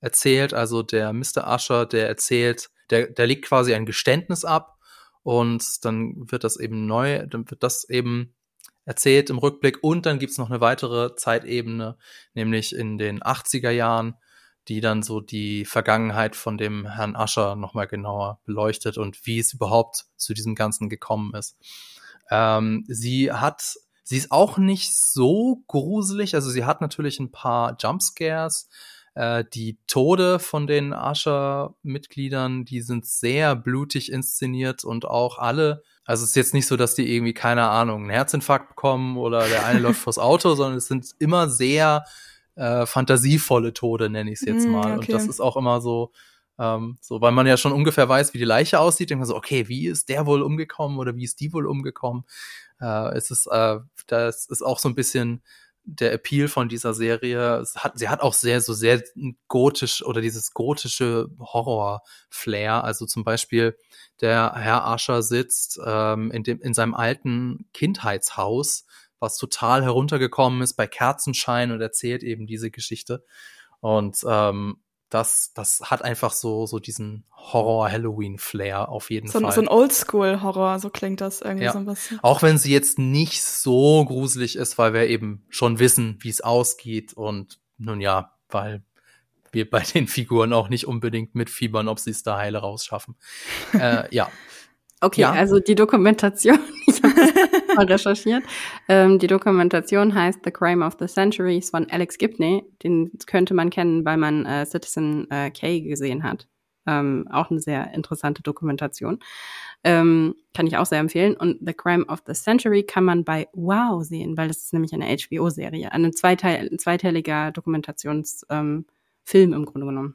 erzählt. Also der Mr. Usher, der erzählt, der, der legt quasi ein Geständnis ab und dann wird das eben neu, dann wird das eben erzählt im Rückblick und dann gibt's noch eine weitere Zeitebene, nämlich in den 80er Jahren, die dann so die Vergangenheit von dem Herrn Ascher nochmal genauer beleuchtet und wie es überhaupt zu diesem Ganzen gekommen ist. Ähm, sie hat, sie ist auch nicht so gruselig, also sie hat natürlich ein paar Jumpscares. Äh, die Tode von den Asher-Mitgliedern, die sind sehr blutig inszeniert und auch alle also es ist jetzt nicht so, dass die irgendwie, keine Ahnung, einen Herzinfarkt bekommen oder der eine läuft vors Auto, sondern es sind immer sehr äh, fantasievolle Tode, nenne ich es jetzt mm, mal. Okay. Und das ist auch immer so, ähm, so, weil man ja schon ungefähr weiß, wie die Leiche aussieht, denkt man so, okay, wie ist der wohl umgekommen oder wie ist die wohl umgekommen? Äh, es ist, äh, das ist auch so ein bisschen der Appeal von dieser Serie. Hat, sie hat auch sehr, so sehr gotisch oder dieses gotische Horror-Flair. Also zum Beispiel der Herr Ascher sitzt ähm, in, dem, in seinem alten Kindheitshaus, was total heruntergekommen ist bei Kerzenschein und erzählt eben diese Geschichte. Und ähm, das, das hat einfach so, so diesen Horror-Halloween-Flair auf jeden so, Fall. So ein Oldschool-Horror, so klingt das irgendwie ja. so ein bisschen. Auch wenn sie jetzt nicht so gruselig ist, weil wir eben schon wissen, wie es ausgeht und nun ja, weil wir bei den Figuren auch nicht unbedingt mitfiebern, ob sie es da heile rausschaffen. äh, ja. Okay, ja. also die Dokumentation, ich habe das mal recherchiert. Ähm, die Dokumentation heißt The Crime of the Century ist von Alex Gibney. Den könnte man kennen, weil man äh, Citizen äh, K gesehen hat. Ähm, auch eine sehr interessante Dokumentation. Ähm, kann ich auch sehr empfehlen. Und The Crime of the Century kann man bei Wow sehen, weil das ist nämlich eine HBO-Serie, eine zweiteil zweiteiliger Dokumentationsfilm ähm, im Grunde genommen.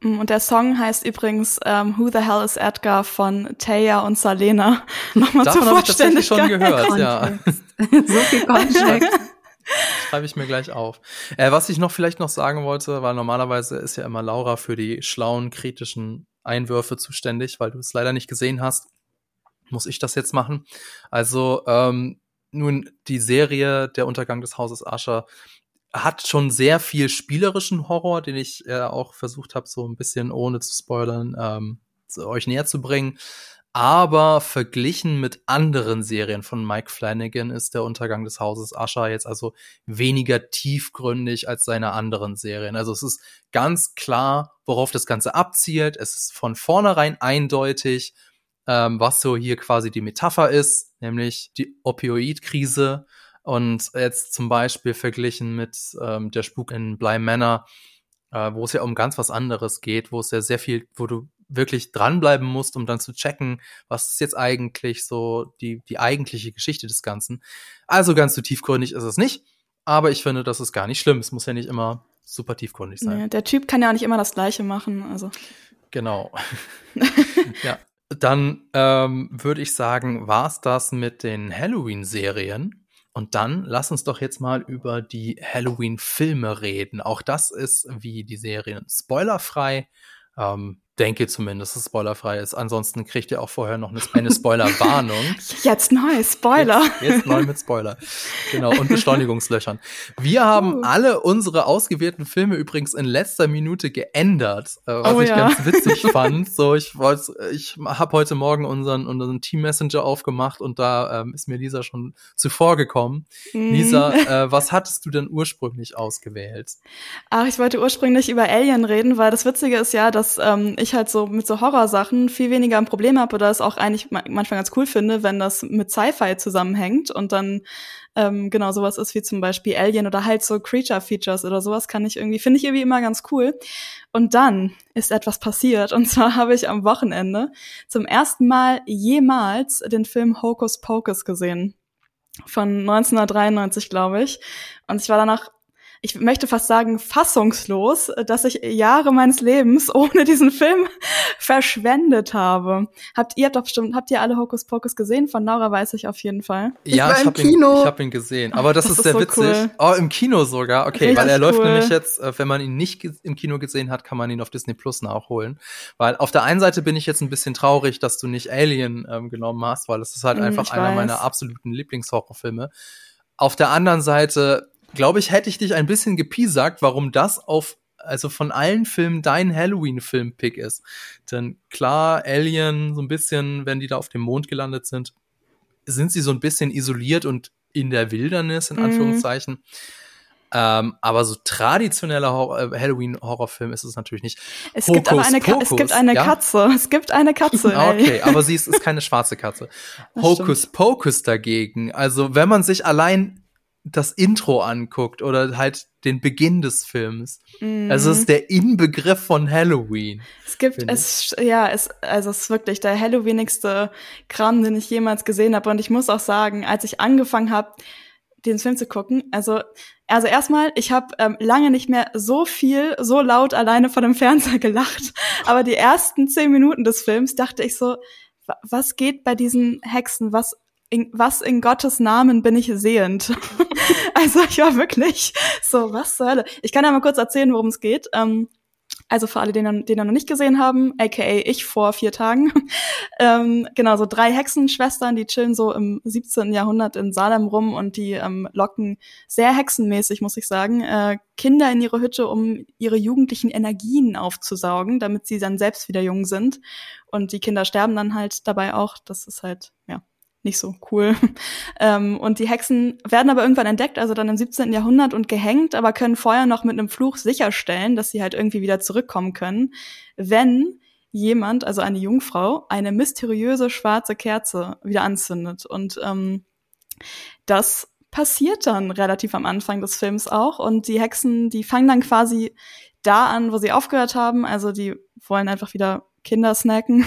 Mm, und der Song heißt übrigens um, ähm, Who the Hell is Edgar von Taya und Salena. Nochmal Davon zur Vollständigkeit. Ich schon gehört, ja. so viel Kontext. Schreibe ich mir gleich auf. Äh, was ich noch vielleicht noch sagen wollte, weil normalerweise ist ja immer Laura für die schlauen, kritischen Einwürfe zuständig, weil du es leider nicht gesehen hast. Muss ich das jetzt machen? Also, ähm, nun, die Serie Der Untergang des Hauses Ascher hat schon sehr viel spielerischen Horror, den ich äh, auch versucht habe, so ein bisschen ohne zu spoilern, ähm, euch näher zu bringen. Aber verglichen mit anderen Serien von Mike Flanagan ist der Untergang des Hauses Ascher jetzt also weniger tiefgründig als seine anderen Serien. Also es ist ganz klar, worauf das Ganze abzielt. Es ist von vornherein eindeutig, ähm, was so hier quasi die Metapher ist, nämlich die Opioidkrise und jetzt zum Beispiel verglichen mit ähm, der Spuk in Bly Manor, äh, wo es ja um ganz was anderes geht, wo es ja sehr viel, wo du wirklich dranbleiben musst, um dann zu checken, was ist jetzt eigentlich so die, die eigentliche Geschichte des Ganzen. Also ganz so tiefgründig ist es nicht, aber ich finde, das ist gar nicht schlimm. Es muss ja nicht immer super tiefgründig sein. Ja, der Typ kann ja nicht immer das Gleiche machen, also. Genau. ja. Dann ähm, würde ich sagen, war's das mit den Halloween-Serien. Und dann lass uns doch jetzt mal über die Halloween-Filme reden. Auch das ist wie die Serien spoilerfrei. Ähm, denke zumindest, dass es spoilerfrei ist. Ansonsten kriegt ihr auch vorher noch eine, eine Spoiler-Warnung. Jetzt neu, Spoiler. Jetzt, jetzt, neu mit Spoiler. Genau, und Beschleunigungslöchern. Wir haben uh. alle unsere ausgewählten Filme übrigens in letzter Minute geändert, äh, was oh, ich ja. ganz witzig fand. So, ich wollte, ich habe heute Morgen unseren, unseren Team Messenger aufgemacht und da ähm, ist mir Lisa schon zuvor gekommen. Mm. Lisa, äh, was hattest du denn ursprünglich ausgewählt? Ach, ich wollte ursprünglich über Alien reden, weil das Witzige ist ja, dass ähm, ich halt so mit so Horrorsachen viel weniger ein Problem habe oder es auch eigentlich manchmal ganz cool finde, wenn das mit Sci-Fi zusammenhängt und dann ähm, genau sowas ist wie zum Beispiel Alien oder halt so Creature-Features oder sowas kann ich irgendwie, finde ich irgendwie immer ganz cool. Und dann ist etwas passiert und zwar habe ich am Wochenende zum ersten Mal jemals den Film Hocus Pocus gesehen. Von 1993, glaube ich. Und ich war danach ich möchte fast sagen, fassungslos, dass ich Jahre meines Lebens ohne diesen Film verschwendet habe. Habt ihr habt doch bestimmt, habt ihr alle Hokus Pokus gesehen? Von Laura weiß ich auf jeden Fall. Ja, ich, ich habe ihn, ich hab ihn gesehen. Aber das, das ist, ist sehr so witzig. Cool. Oh, im Kino sogar. Okay, Richtig weil er läuft nämlich jetzt, äh, wenn man ihn nicht im Kino gesehen hat, kann man ihn auf Disney Plus nachholen. Weil auf der einen Seite bin ich jetzt ein bisschen traurig, dass du nicht Alien ähm, genommen hast, weil es ist halt hm, einfach einer meiner absoluten Lieblingshorrorfilme. Auf der anderen Seite glaube ich, hätte ich dich ein bisschen gepiesackt, warum das auf also von allen Filmen dein Halloween-Film-Pick ist. Denn klar, Alien, so ein bisschen, wenn die da auf dem Mond gelandet sind, sind sie so ein bisschen isoliert und in der Wildernis, in mhm. Anführungszeichen. Mhm. Ähm, aber so traditioneller äh, Halloween-Horrorfilm ist es natürlich nicht. Es Hokus gibt aber eine, Pokus, es gibt eine ja? Katze. Es gibt eine Katze. okay, aber sie ist, ist keine schwarze Katze. Stimmt. Pokus dagegen, also wenn man sich allein das Intro anguckt oder halt den Beginn des Films. Mm. Also es ist der Inbegriff von Halloween. Es gibt es ja, es also es ist wirklich der Halloweenigste Kram, den ich jemals gesehen habe und ich muss auch sagen, als ich angefangen habe, den Film zu gucken, also also erstmal, ich habe ähm, lange nicht mehr so viel, so laut alleine vor dem Fernseher gelacht, aber die ersten zehn Minuten des Films dachte ich so, was geht bei diesen Hexen? Was in, was in Gottes Namen bin ich sehend? also ich war wirklich so, was zur Hölle? Ich kann ja mal kurz erzählen, worum es geht. Ähm, also für alle, die den, den noch nicht gesehen haben, aka ich vor vier Tagen. ähm, genau, so drei Hexenschwestern, die chillen so im 17. Jahrhundert in Salem rum und die ähm, locken sehr hexenmäßig, muss ich sagen, äh, Kinder in ihre Hütte, um ihre jugendlichen Energien aufzusaugen, damit sie dann selbst wieder jung sind. Und die Kinder sterben dann halt dabei auch. Das ist halt, ja, nicht so cool. ähm, und die Hexen werden aber irgendwann entdeckt, also dann im 17. Jahrhundert und gehängt, aber können vorher noch mit einem Fluch sicherstellen, dass sie halt irgendwie wieder zurückkommen können, wenn jemand, also eine Jungfrau, eine mysteriöse schwarze Kerze wieder anzündet. Und ähm, das passiert dann relativ am Anfang des Films auch. Und die Hexen, die fangen dann quasi da an, wo sie aufgehört haben. Also die wollen einfach wieder Kinder snacken.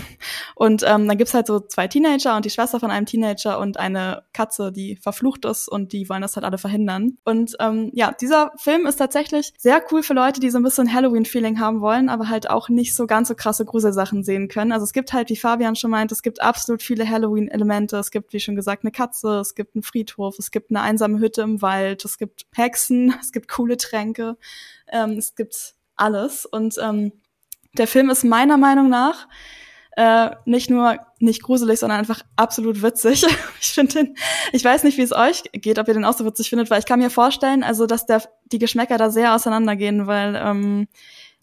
Und ähm, dann gibt's halt so zwei Teenager und die Schwester von einem Teenager und eine Katze, die verflucht ist und die wollen das halt alle verhindern. Und ähm, ja, dieser Film ist tatsächlich sehr cool für Leute, die so ein bisschen Halloween-Feeling haben wollen, aber halt auch nicht so ganz so krasse Gruselsachen sehen können. Also es gibt halt, wie Fabian schon meint, es gibt absolut viele Halloween-Elemente. Es gibt, wie schon gesagt, eine Katze, es gibt einen Friedhof, es gibt eine einsame Hütte im Wald, es gibt Hexen, es gibt coole Tränke, ähm, es gibt alles. Und ähm, der Film ist meiner Meinung nach äh, nicht nur nicht gruselig, sondern einfach absolut witzig. ich finde den, ich weiß nicht, wie es euch geht, ob ihr den auch so witzig findet, weil ich kann mir vorstellen, also dass der die Geschmäcker da sehr auseinandergehen, weil ähm,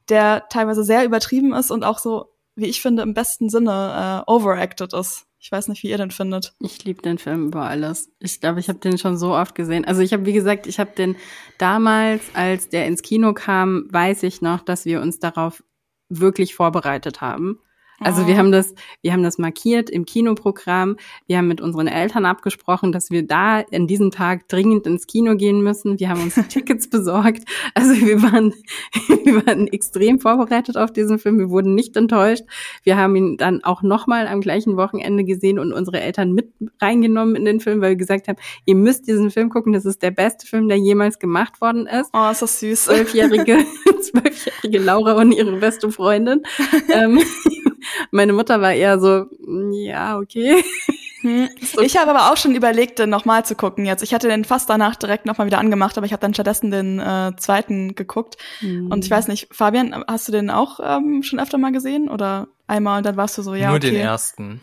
der teilweise sehr übertrieben ist und auch so, wie ich finde, im besten Sinne äh, overacted ist. Ich weiß nicht, wie ihr den findet. Ich liebe den Film über alles. Ich glaube, ich habe den schon so oft gesehen. Also ich habe, wie gesagt, ich habe den damals, als der ins Kino kam, weiß ich noch, dass wir uns darauf wirklich vorbereitet haben. Also wir haben das, wir haben das markiert im Kinoprogramm. Wir haben mit unseren Eltern abgesprochen, dass wir da in diesem Tag dringend ins Kino gehen müssen. Wir haben uns Tickets besorgt. Also wir waren, wir waren extrem vorbereitet auf diesen Film. Wir wurden nicht enttäuscht. Wir haben ihn dann auch nochmal am gleichen Wochenende gesehen und unsere Eltern mit reingenommen in den Film, weil wir gesagt haben, ihr müsst diesen Film gucken. Das ist der beste Film, der jemals gemacht worden ist. Oh, ist das süß. Zwölfjährige, zwölfjährige Laura und ihre beste Freundin. ähm, meine Mutter war eher so, mm, ja, okay. Hm. Ich habe aber auch schon überlegt, den nochmal zu gucken jetzt. Ich hatte den fast danach direkt nochmal wieder angemacht, aber ich habe dann stattdessen den äh, zweiten geguckt. Mhm. Und ich weiß nicht, Fabian, hast du den auch ähm, schon öfter mal gesehen? Oder einmal und dann warst du so, ja. Nur okay. den ersten.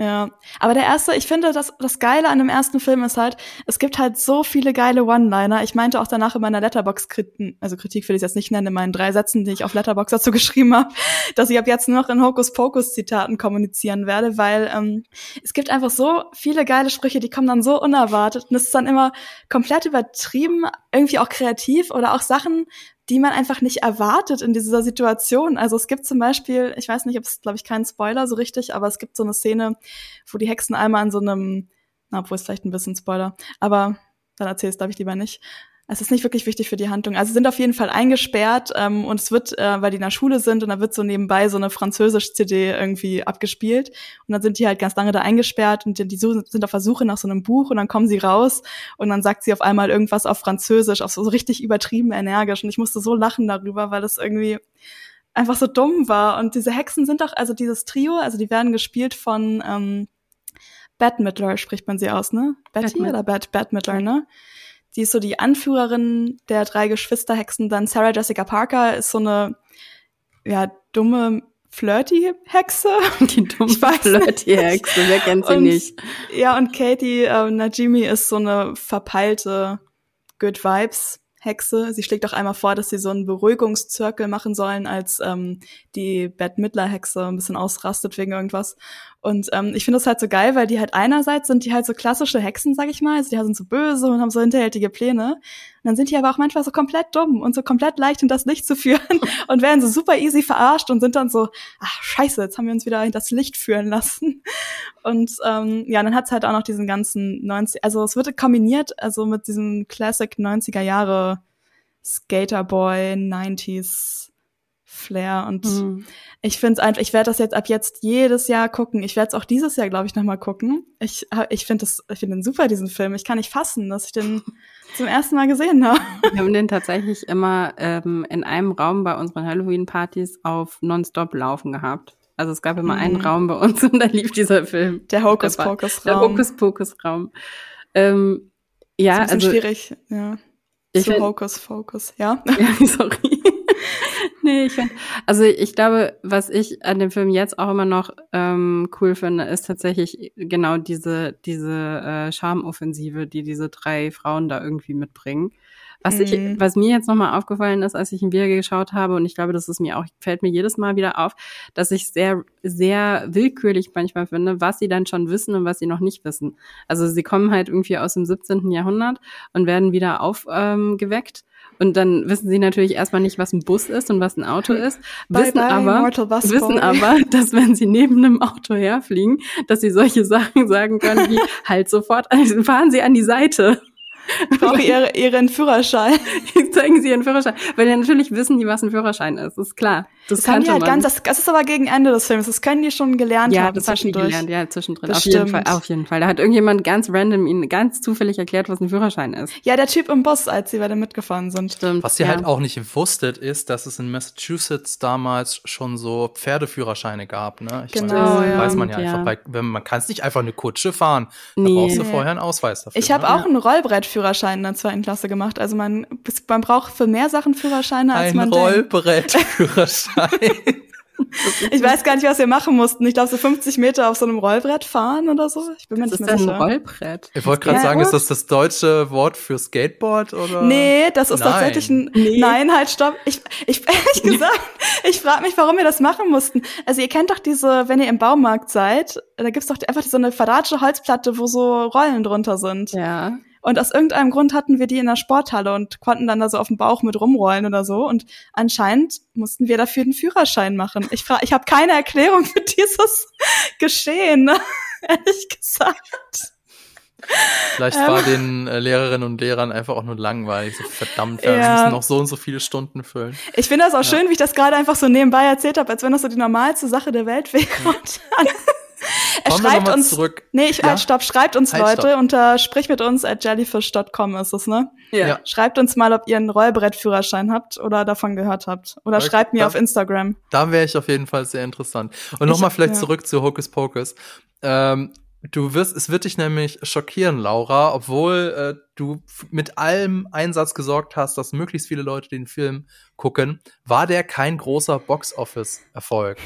Ja, aber der erste, ich finde, das, das Geile an dem ersten Film ist halt, es gibt halt so viele geile One-Liner. Ich meinte auch danach in meiner Letterbox-Kritik, also Kritik will ich jetzt nicht nennen, in meinen drei Sätzen, die ich auf Letterbox dazu geschrieben habe, dass ich ab jetzt nur noch in Hokus-Pokus-Zitaten kommunizieren werde, weil ähm, es gibt einfach so viele geile Sprüche, die kommen dann so unerwartet und es ist dann immer komplett übertrieben, irgendwie auch kreativ oder auch Sachen, die man einfach nicht erwartet in dieser Situation. Also es gibt zum Beispiel, ich weiß nicht, ob es, glaube ich, kein Spoiler so richtig, aber es gibt so eine Szene, wo die Hexen einmal an so einem, na, obwohl es vielleicht ein bisschen Spoiler, aber dann erzähl es, glaube ich, lieber nicht es ist nicht wirklich wichtig für die Handlung. Also sie sind auf jeden Fall eingesperrt ähm, und es wird, äh, weil die in der Schule sind und da wird so nebenbei so eine Französisch-CD irgendwie abgespielt und dann sind die halt ganz lange da eingesperrt und die, die sind auf der Suche nach so einem Buch und dann kommen sie raus und dann sagt sie auf einmal irgendwas auf Französisch, auf so, so richtig übertrieben energisch und ich musste so lachen darüber, weil das irgendwie einfach so dumm war und diese Hexen sind doch, also dieses Trio, also die werden gespielt von ähm, Bette Midler spricht man sie aus, ne? Betty Bad oder Bette, Bette Midler, ne? Die ist so die Anführerin der drei Geschwisterhexen. Dann Sarah Jessica Parker ist so eine, ja, dumme Flirty-Hexe. Die dumme Flirty-Hexe, wer kennt sie und, nicht? Ja, und Katie äh, Najimi ist so eine verpeilte Good Vibes Hexe. Sie schlägt auch einmal vor, dass sie so einen Beruhigungszirkel machen sollen, als ähm, die Bette Midler Hexe ein bisschen ausrastet wegen irgendwas. Und ähm, ich finde das halt so geil, weil die halt einerseits sind die halt so klassische Hexen, sag ich mal, also die sind so böse und haben so hinterhältige Pläne. Dann sind die aber auch manchmal so komplett dumm und so komplett leicht in das Licht zu führen und werden so super easy verarscht und sind dann so, ach scheiße, jetzt haben wir uns wieder in das Licht führen lassen. Und ähm, ja, dann hat's halt auch noch diesen ganzen 90, also es wird kombiniert, also mit diesem Classic 90er Jahre Skaterboy 90s Flair und mhm. ich finde es einfach, ich werde das jetzt ab jetzt jedes Jahr gucken. Ich werde es auch dieses Jahr, glaube ich, nochmal gucken. Ich, ich finde das, ich finde den super, diesen Film. Ich kann nicht fassen, dass ich den zum ersten Mal gesehen habe. Wir haben den tatsächlich immer ähm, in einem Raum bei unseren Halloween-Partys auf Nonstop laufen gehabt. Also es gab immer mhm. einen Raum bei uns und da lief dieser Film. Der Hokus-Pokus-Raum. Der Hokus-Pokus-Raum. Ähm, ja, ist ein also schwierig, ja. Ich Zu Hokus-Pokus, ja. ja. Sorry. nee, ich find, also ich glaube, was ich an dem Film jetzt auch immer noch ähm, cool finde, ist tatsächlich genau diese diese äh, Charmoffensive, die diese drei Frauen da irgendwie mitbringen. Was, ich, mhm. was mir jetzt nochmal aufgefallen ist, als ich ein Video geschaut habe, und ich glaube, das ist mir auch, fällt mir jedes Mal wieder auf, dass ich sehr, sehr willkürlich manchmal finde, was sie dann schon wissen und was sie noch nicht wissen. Also sie kommen halt irgendwie aus dem 17. Jahrhundert und werden wieder aufgeweckt. Ähm, und dann wissen sie natürlich erstmal nicht, was ein Bus ist und was ein Auto ist, bye wissen, bye, aber, wissen aber, dass wenn sie neben einem Auto herfliegen, dass sie solche Sachen sagen können wie halt sofort, also fahren sie an die Seite. Brauche ihre, ihren Führerschein. Zeigen Sie Ihren Führerschein. Weil ja natürlich wissen die, was ein Führerschein ist. Das ist klar. Das, das kann die halt man. ganz, das, das, ist aber gegen Ende des Films. Das können die schon gelernt ja, haben das zwischendurch. gelernt, ja, zwischendrin. Das auf jeden Fall, auf jeden Fall. Da hat irgendjemand ganz random ihnen ganz zufällig erklärt, was ein Führerschein ist. Ja, der Typ im Bus, als sie bei dem mitgefahren sind. Stimmt. Was ihr ja. halt auch nicht wusstet, ist, dass es in Massachusetts damals schon so Pferdeführerscheine gab, ne? Ich genau, weiß, ja. weiß man ja, ja. einfach. Bei, wenn, man kann es nicht einfach eine Kutsche fahren. Da nee. brauchst du vorher einen Ausweis dafür. Ich habe ne? auch einen Rollbrettführerschein in der zweiten Klasse gemacht. Also man, man braucht für mehr Sachen Führerscheine, als ein man Rollbrettführerschein. ich weiß gar nicht, was wir machen mussten. Ich glaube, so 50 Meter auf so einem Rollbrett fahren oder so. Ich bin mir nicht mehr sicher. ein Rollbrett? Ich wollte gerade sagen, ist das das deutsche Wort für Skateboard oder? Nee, das ist Nein. tatsächlich ein. Nee. Nein, halt, stopp. Ich, ich ehrlich gesagt, ich frage mich, warum wir das machen mussten. Also ihr kennt doch diese, wenn ihr im Baumarkt seid, da gibt's doch einfach so eine verratsche Holzplatte, wo so Rollen drunter sind. Ja. Und aus irgendeinem Grund hatten wir die in der Sporthalle und konnten dann da so auf dem Bauch mit rumrollen oder so. Und anscheinend mussten wir dafür den Führerschein machen. Ich frage, ich habe keine Erklärung für dieses Geschehen, ehrlich gesagt. Vielleicht war ähm, den äh, Lehrerinnen und Lehrern einfach auch nur langweilig. So verdammt, wir ja. müssen noch so und so viele Stunden füllen. Ich finde das auch ja. schön, wie ich das gerade einfach so nebenbei erzählt habe, als wenn das so die normalste Sache der Welt wäre. Ja. Er Kommen schreibt uns zurück. Nee, ich ja? halt stopp, schreibt uns halt, Leute stopp. unter sprich mit uns at jellyfish.com ist es, ne? Ja. ja. Schreibt uns mal, ob ihr einen Rollbrettführerschein habt oder davon gehört habt oder okay. schreibt mir da, auf Instagram. Da wäre ich auf jeden Fall sehr interessant. Und nochmal vielleicht ja. zurück zu Hocus Pocus. Ähm, Du wirst, es wird dich nämlich schockieren, Laura, obwohl äh, du mit allem Einsatz gesorgt hast, dass möglichst viele Leute den Film gucken, war der kein großer Box-Office-Erfolg.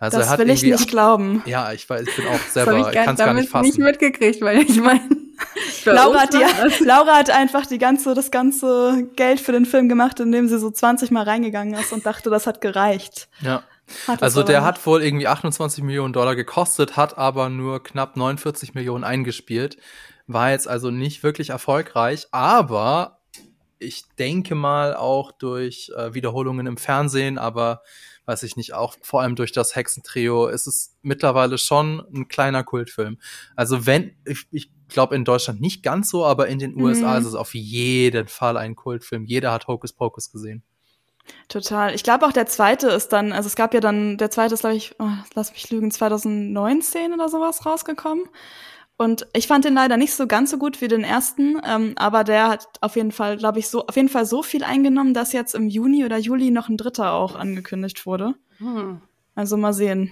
Also das will ich nicht glauben. Ja, ich weiß, ich bin auch selber, ich, kann es gar nicht fassen. nicht mitgekriegt, weil ich meine, Laura hat, die, Laura hat einfach die ganze, das ganze Geld für den Film gemacht, indem sie so 20 Mal reingegangen ist und dachte, das hat gereicht. Ja. Hat also der hat wohl irgendwie 28 Millionen Dollar gekostet, hat aber nur knapp 49 Millionen eingespielt. War jetzt also nicht wirklich erfolgreich, aber ich denke mal auch durch äh, Wiederholungen im Fernsehen, aber weiß ich nicht, auch vor allem durch das Hexentrio ist es mittlerweile schon ein kleiner Kultfilm. Also wenn, ich, ich glaube in Deutschland nicht ganz so, aber in den USA mhm. ist es auf jeden Fall ein Kultfilm. Jeder hat Hocus Pocus gesehen. Total. Ich glaube auch der zweite ist dann, also es gab ja dann, der zweite ist, glaube ich, oh, lass mich lügen, 2019 oder sowas rausgekommen. Und ich fand den leider nicht so ganz so gut wie den ersten, ähm, aber der hat auf jeden Fall, glaube ich, so auf jeden Fall so viel eingenommen, dass jetzt im Juni oder Juli noch ein dritter auch angekündigt wurde. Hm. Also mal sehen.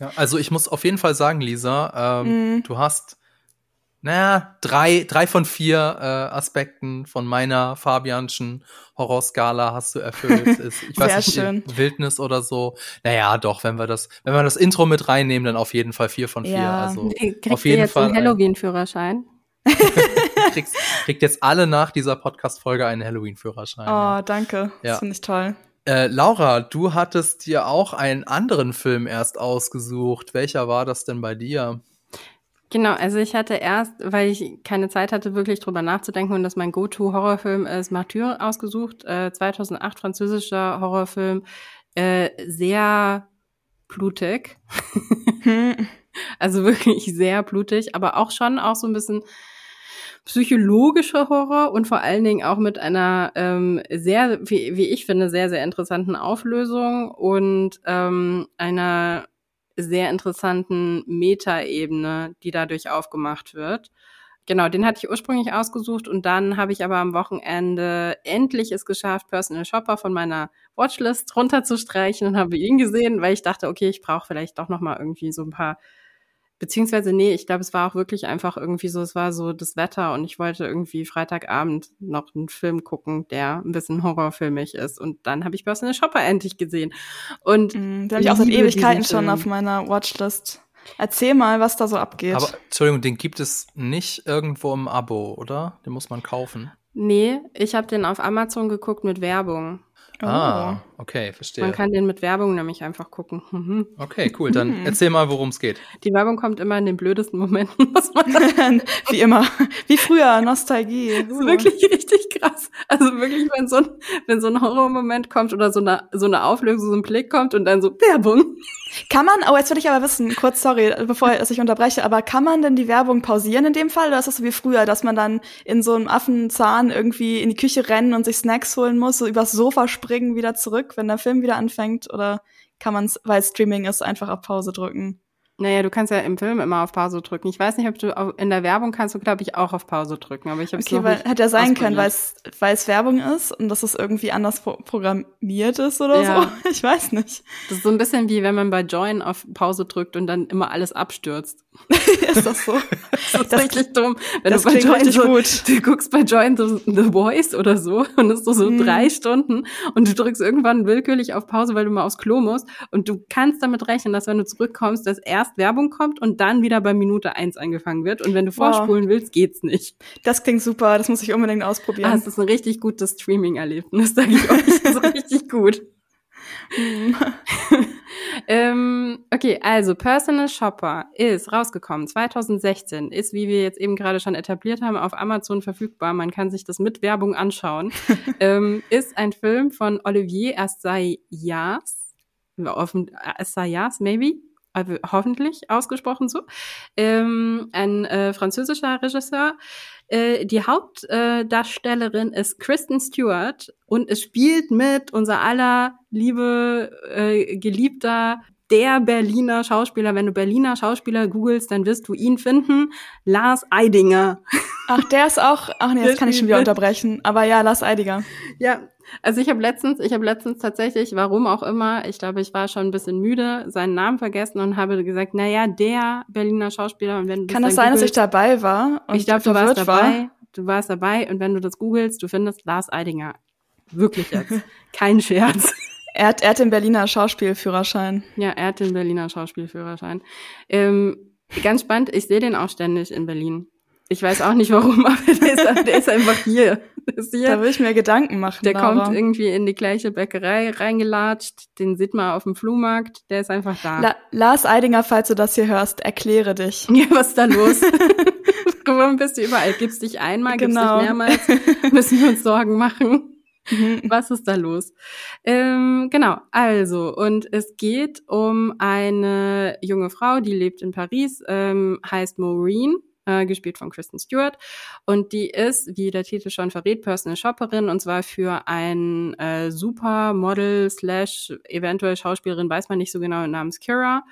Ja, also ich muss auf jeden Fall sagen, Lisa, ähm, mhm. du hast naja, drei, drei von vier äh, Aspekten von meiner Fabianschen Horrorskala hast du erfüllt. Ist, ich weiß nicht, schön. Wildnis oder so. Naja, doch, wenn wir das, wenn wir das Intro mit reinnehmen, dann auf jeden Fall vier von vier. Ja. Also Kriegt auf jeden jetzt Fall einen Halloween-Führerschein. kriegst, kriegt jetzt alle nach dieser Podcast-Folge einen Halloween-Führerschein. Oh, ja. danke. Ja. Das finde ich toll. Äh, Laura, du hattest dir auch einen anderen Film erst ausgesucht. Welcher war das denn bei dir? Genau, also ich hatte erst, weil ich keine Zeit hatte, wirklich drüber nachzudenken und dass mein Go-To-Horrorfilm ist Martyr ausgesucht, äh, 2008 französischer Horrorfilm, äh, sehr blutig. also wirklich sehr blutig, aber auch schon auch so ein bisschen psychologischer Horror und vor allen Dingen auch mit einer ähm, sehr, wie, wie ich finde, sehr, sehr interessanten Auflösung und ähm, einer sehr interessanten Metaebene, die dadurch aufgemacht wird. Genau, den hatte ich ursprünglich ausgesucht und dann habe ich aber am Wochenende endlich es geschafft, Personal Shopper von meiner Watchlist runterzustreichen und habe ihn gesehen, weil ich dachte, okay, ich brauche vielleicht doch noch mal irgendwie so ein paar Beziehungsweise, nee, ich glaube, es war auch wirklich einfach irgendwie so, es war so das Wetter und ich wollte irgendwie Freitagabend noch einen Film gucken, der ein bisschen horrorfilmig ist. Und dann habe ich Personal Shopper endlich gesehen. Und mm, den habe ich auch seit Ewigkeiten schon auf meiner Watchlist. Erzähl mal, was da so abgeht. Aber Entschuldigung, den gibt es nicht irgendwo im Abo, oder? Den muss man kaufen. Nee, ich habe den auf Amazon geguckt mit Werbung. Ah, oh. okay, verstehe. Man kann den mit Werbung nämlich einfach gucken. Mhm. Okay, cool. Dann mhm. erzähl mal, worum es geht. Die Werbung kommt immer in den blödesten Momenten, muss man Wie immer. Wie früher, Nostalgie. Das ist wirklich richtig krass. Also wirklich, wenn so ein, wenn so ein Horrormoment kommt oder so eine, so eine Auflösung, so ein Blick kommt und dann so Werbung. Kann man, oh, jetzt will ich aber wissen, kurz, sorry, bevor ich unterbreche, aber kann man denn die Werbung pausieren in dem Fall oder ist das so wie früher, dass man dann in so einem Affenzahn irgendwie in die Küche rennen und sich Snacks holen muss, so übers Sofa springen, wieder zurück, wenn der Film wieder anfängt oder kann man es, weil Streaming ist, einfach auf Pause drücken? Naja, du kannst ja im Film immer auf Pause drücken. Ich weiß nicht, ob du in der Werbung kannst du, glaube ich, auch auf Pause drücken. Aber ich habe okay, weil, hätte ja sein können, weil es weil es Werbung ist und dass es irgendwie anders pro programmiert ist oder ja. so. Ich weiß nicht. Das ist so ein bisschen wie wenn man bei Join auf Pause drückt und dann immer alles abstürzt. ist das so? das ist richtig dumm. Wenn das du bei Join so, gut. du guckst bei Join so The Voice oder so und es ist so, so mm. drei Stunden und du drückst irgendwann willkürlich auf Pause, weil du mal aufs Klo musst und du kannst damit rechnen, dass wenn du zurückkommst, dass erst Werbung kommt und dann wieder bei Minute eins angefangen wird und wenn du vorspulen wow. willst, geht's nicht. Das klingt super, das muss ich unbedingt ausprobieren. Ah, es ist ein richtig gutes Streaming-Erlebnis, sage ich euch. Das ist richtig gut. ähm, okay, also Personal Shopper ist rausgekommen 2016, ist, wie wir jetzt eben gerade schon etabliert haben, auf Amazon verfügbar. Man kann sich das mit Werbung anschauen. ähm, ist ein Film von Olivier Assayas, Assayas, maybe, also hoffentlich ausgesprochen so, ähm, ein äh, französischer Regisseur. Äh, die Hauptdarstellerin äh, ist Kristen Stewart und es spielt mit unser aller liebe äh, geliebter der Berliner Schauspieler. Wenn du Berliner Schauspieler googelst, dann wirst du ihn finden. Lars Eidinger. Ach, der ist auch. Ach nee, das kann ich schon wieder unterbrechen. Aber ja, Lars Eidinger. Ja, also ich habe letztens, ich habe letztens tatsächlich, warum auch immer, ich glaube, ich war schon ein bisschen müde, seinen Namen vergessen und habe gesagt, na ja, der Berliner Schauspieler. Und wenn du Kann das sein, googelst, dass ich dabei war? ich glaube, du warst dabei. War? Du warst dabei und wenn du das googelst, du findest Lars Eidinger. Wirklich jetzt. Kein Scherz. Er hat, er hat den Berliner Schauspielführerschein. Ja, er hat den Berliner Schauspielführerschein. Ähm, ganz spannend, ich sehe den auch ständig in Berlin. Ich weiß auch nicht warum, aber der ist, der ist einfach hier. Ist hier. Da will ich mir Gedanken machen. Der Laura. kommt irgendwie in die gleiche Bäckerei reingelatscht, den sieht man auf dem Flohmarkt, der ist einfach da. La Lars Eidinger, falls du das hier hörst, erkläre dich. Ja, was ist da los? warum bist du überall? Gibst dich einmal, genau. gibst dich mehrmals? Müssen wir uns Sorgen machen? Mhm. Was ist da los? Ähm, genau, also, und es geht um eine junge Frau, die lebt in Paris, ähm, heißt Maureen äh, gespielt von Kristen Stewart. Und die ist, wie der Titel schon verrät, Personal Shopperin und zwar für ein äh, Supermodel slash eventuell Schauspielerin, weiß man nicht so genau, namens Kira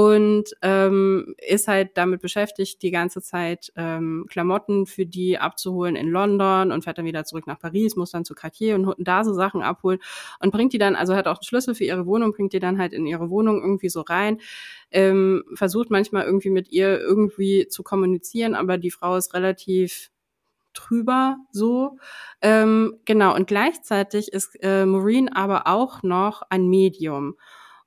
und ähm, ist halt damit beschäftigt, die ganze Zeit ähm, Klamotten für die abzuholen in London und fährt dann wieder zurück nach Paris, muss dann zu Cartier und da so Sachen abholen und bringt die dann, also hat auch einen Schlüssel für ihre Wohnung, bringt die dann halt in ihre Wohnung irgendwie so rein, ähm, versucht manchmal irgendwie mit ihr irgendwie zu kommunizieren, aber die Frau ist relativ drüber so. Ähm, genau, und gleichzeitig ist äh, Maureen aber auch noch ein Medium.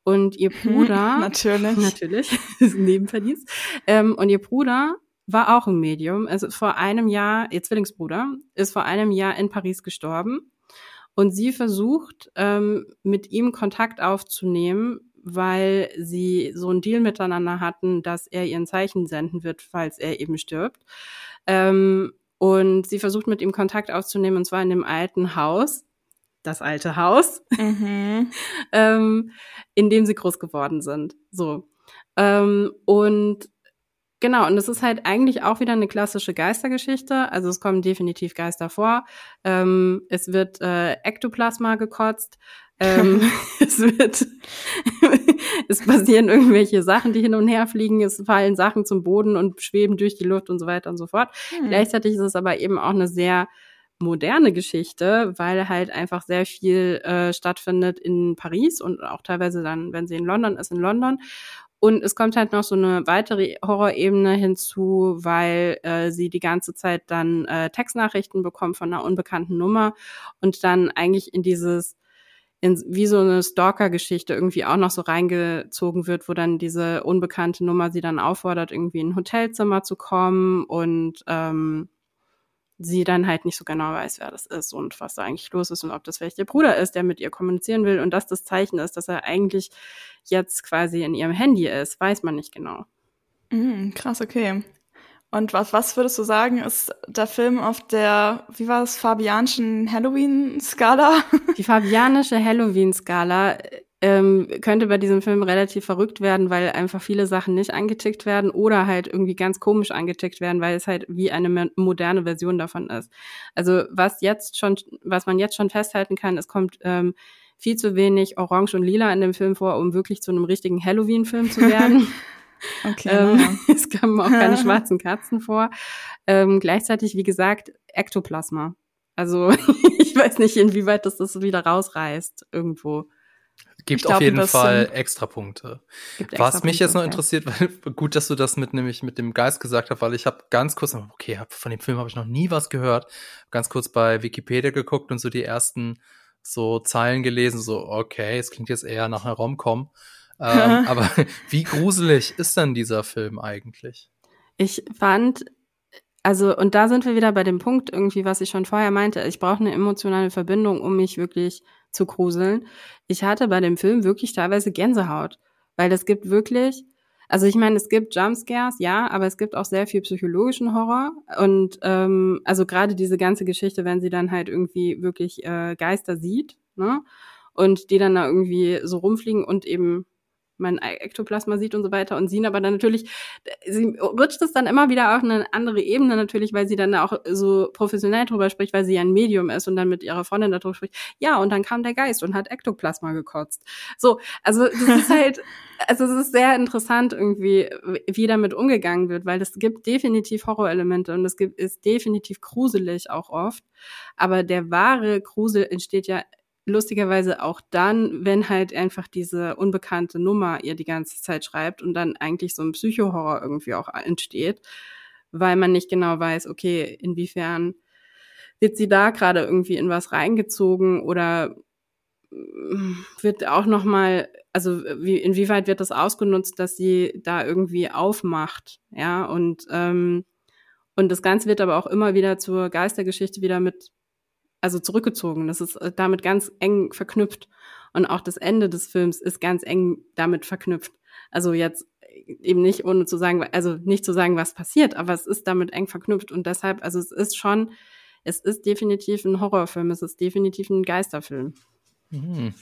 Und ihr Bruder. natürlich. Natürlich. ist ein Nebenverdienst. Ähm, und ihr Bruder war auch ein Medium. Also vor einem Jahr, ihr Zwillingsbruder, ist vor einem Jahr in Paris gestorben. Und sie versucht, ähm, mit ihm Kontakt aufzunehmen, weil sie so einen Deal miteinander hatten, dass er ihren Zeichen senden wird, falls er eben stirbt. Ähm, und sie versucht mit ihm Kontakt aufzunehmen, und zwar in dem alten Haus, das alte Haus, mhm. ähm, in dem sie groß geworden sind. So. Ähm, und genau, und es ist halt eigentlich auch wieder eine klassische Geistergeschichte. Also es kommen definitiv Geister vor. Ähm, es wird äh, Ektoplasma gekotzt. ähm, es wird, es passieren irgendwelche Sachen, die hin und her fliegen, es fallen Sachen zum Boden und schweben durch die Luft und so weiter und so fort. Hm. Gleichzeitig ist es aber eben auch eine sehr moderne Geschichte, weil halt einfach sehr viel äh, stattfindet in Paris und auch teilweise dann, wenn sie in London ist, in London. Und es kommt halt noch so eine weitere Horrorebene hinzu, weil äh, sie die ganze Zeit dann äh, Textnachrichten bekommt von einer unbekannten Nummer und dann eigentlich in dieses in, wie so eine Stalker-Geschichte irgendwie auch noch so reingezogen wird, wo dann diese unbekannte Nummer sie dann auffordert, irgendwie in ein Hotelzimmer zu kommen und ähm, sie dann halt nicht so genau weiß, wer das ist und was da eigentlich los ist und ob das vielleicht ihr Bruder ist, der mit ihr kommunizieren will und dass das Zeichen ist, dass er eigentlich jetzt quasi in ihrem Handy ist, weiß man nicht genau. Mhm, krass, okay. Und was, was würdest du sagen, ist der Film auf der, wie war es, fabianischen Halloween-Skala? Die fabianische Halloween-Skala ähm, könnte bei diesem Film relativ verrückt werden, weil einfach viele Sachen nicht angetickt werden oder halt irgendwie ganz komisch angetickt werden, weil es halt wie eine moderne Version davon ist. Also was jetzt schon, was man jetzt schon festhalten kann, es kommt ähm, viel zu wenig Orange und Lila in dem Film vor, um wirklich zu einem richtigen Halloween-Film zu werden. Okay, ähm, ja. es kamen auch keine schwarzen Katzen vor. Ähm, gleichzeitig, wie gesagt, Ektoplasma. Also ich weiß nicht, inwieweit das das wieder rausreißt irgendwo. Gibt glaub, auf jeden Fall extra Punkte. Was mich jetzt noch interessiert, weil gut, dass du das mit nämlich mit dem Geist gesagt hast, weil ich habe ganz kurz, okay, hab, von dem Film habe ich noch nie was gehört, ganz kurz bei Wikipedia geguckt und so die ersten so Zeilen gelesen, so okay, es klingt jetzt eher nach einer Romcom. Ähm, aber wie gruselig ist denn dieser Film eigentlich? Ich fand, also, und da sind wir wieder bei dem Punkt irgendwie, was ich schon vorher meinte. Ich brauche eine emotionale Verbindung, um mich wirklich zu gruseln. Ich hatte bei dem Film wirklich teilweise Gänsehaut, weil es gibt wirklich, also ich meine, es gibt Jumpscares, ja, aber es gibt auch sehr viel psychologischen Horror und ähm, also gerade diese ganze Geschichte, wenn sie dann halt irgendwie wirklich äh, Geister sieht, ne? Und die dann da irgendwie so rumfliegen und eben mein Ektoplasma sieht und so weiter und sie aber dann natürlich, sie rutscht es dann immer wieder auf eine andere Ebene natürlich, weil sie dann auch so professionell drüber spricht, weil sie ja ein Medium ist und dann mit ihrer Freundin darüber spricht, ja, und dann kam der Geist und hat Ektoplasma gekotzt. So, also das ist halt, also es ist sehr interessant irgendwie, wie damit umgegangen wird, weil es gibt definitiv Horrorelemente und es gibt, ist definitiv gruselig auch oft, aber der wahre Grusel entsteht ja lustigerweise auch dann, wenn halt einfach diese unbekannte Nummer ihr die ganze Zeit schreibt und dann eigentlich so ein Psychohorror irgendwie auch entsteht, weil man nicht genau weiß, okay, inwiefern wird sie da gerade irgendwie in was reingezogen oder mm, wird auch noch mal, also wie, inwieweit wird das ausgenutzt, dass sie da irgendwie aufmacht, ja? Und ähm, und das Ganze wird aber auch immer wieder zur Geistergeschichte wieder mit also zurückgezogen. Das ist äh, damit ganz eng verknüpft. Und auch das Ende des Films ist ganz eng damit verknüpft. Also jetzt eben nicht ohne zu sagen, also nicht zu sagen, was passiert, aber es ist damit eng verknüpft. Und deshalb, also es ist schon, es ist definitiv ein Horrorfilm, es ist definitiv ein Geisterfilm. Mhm.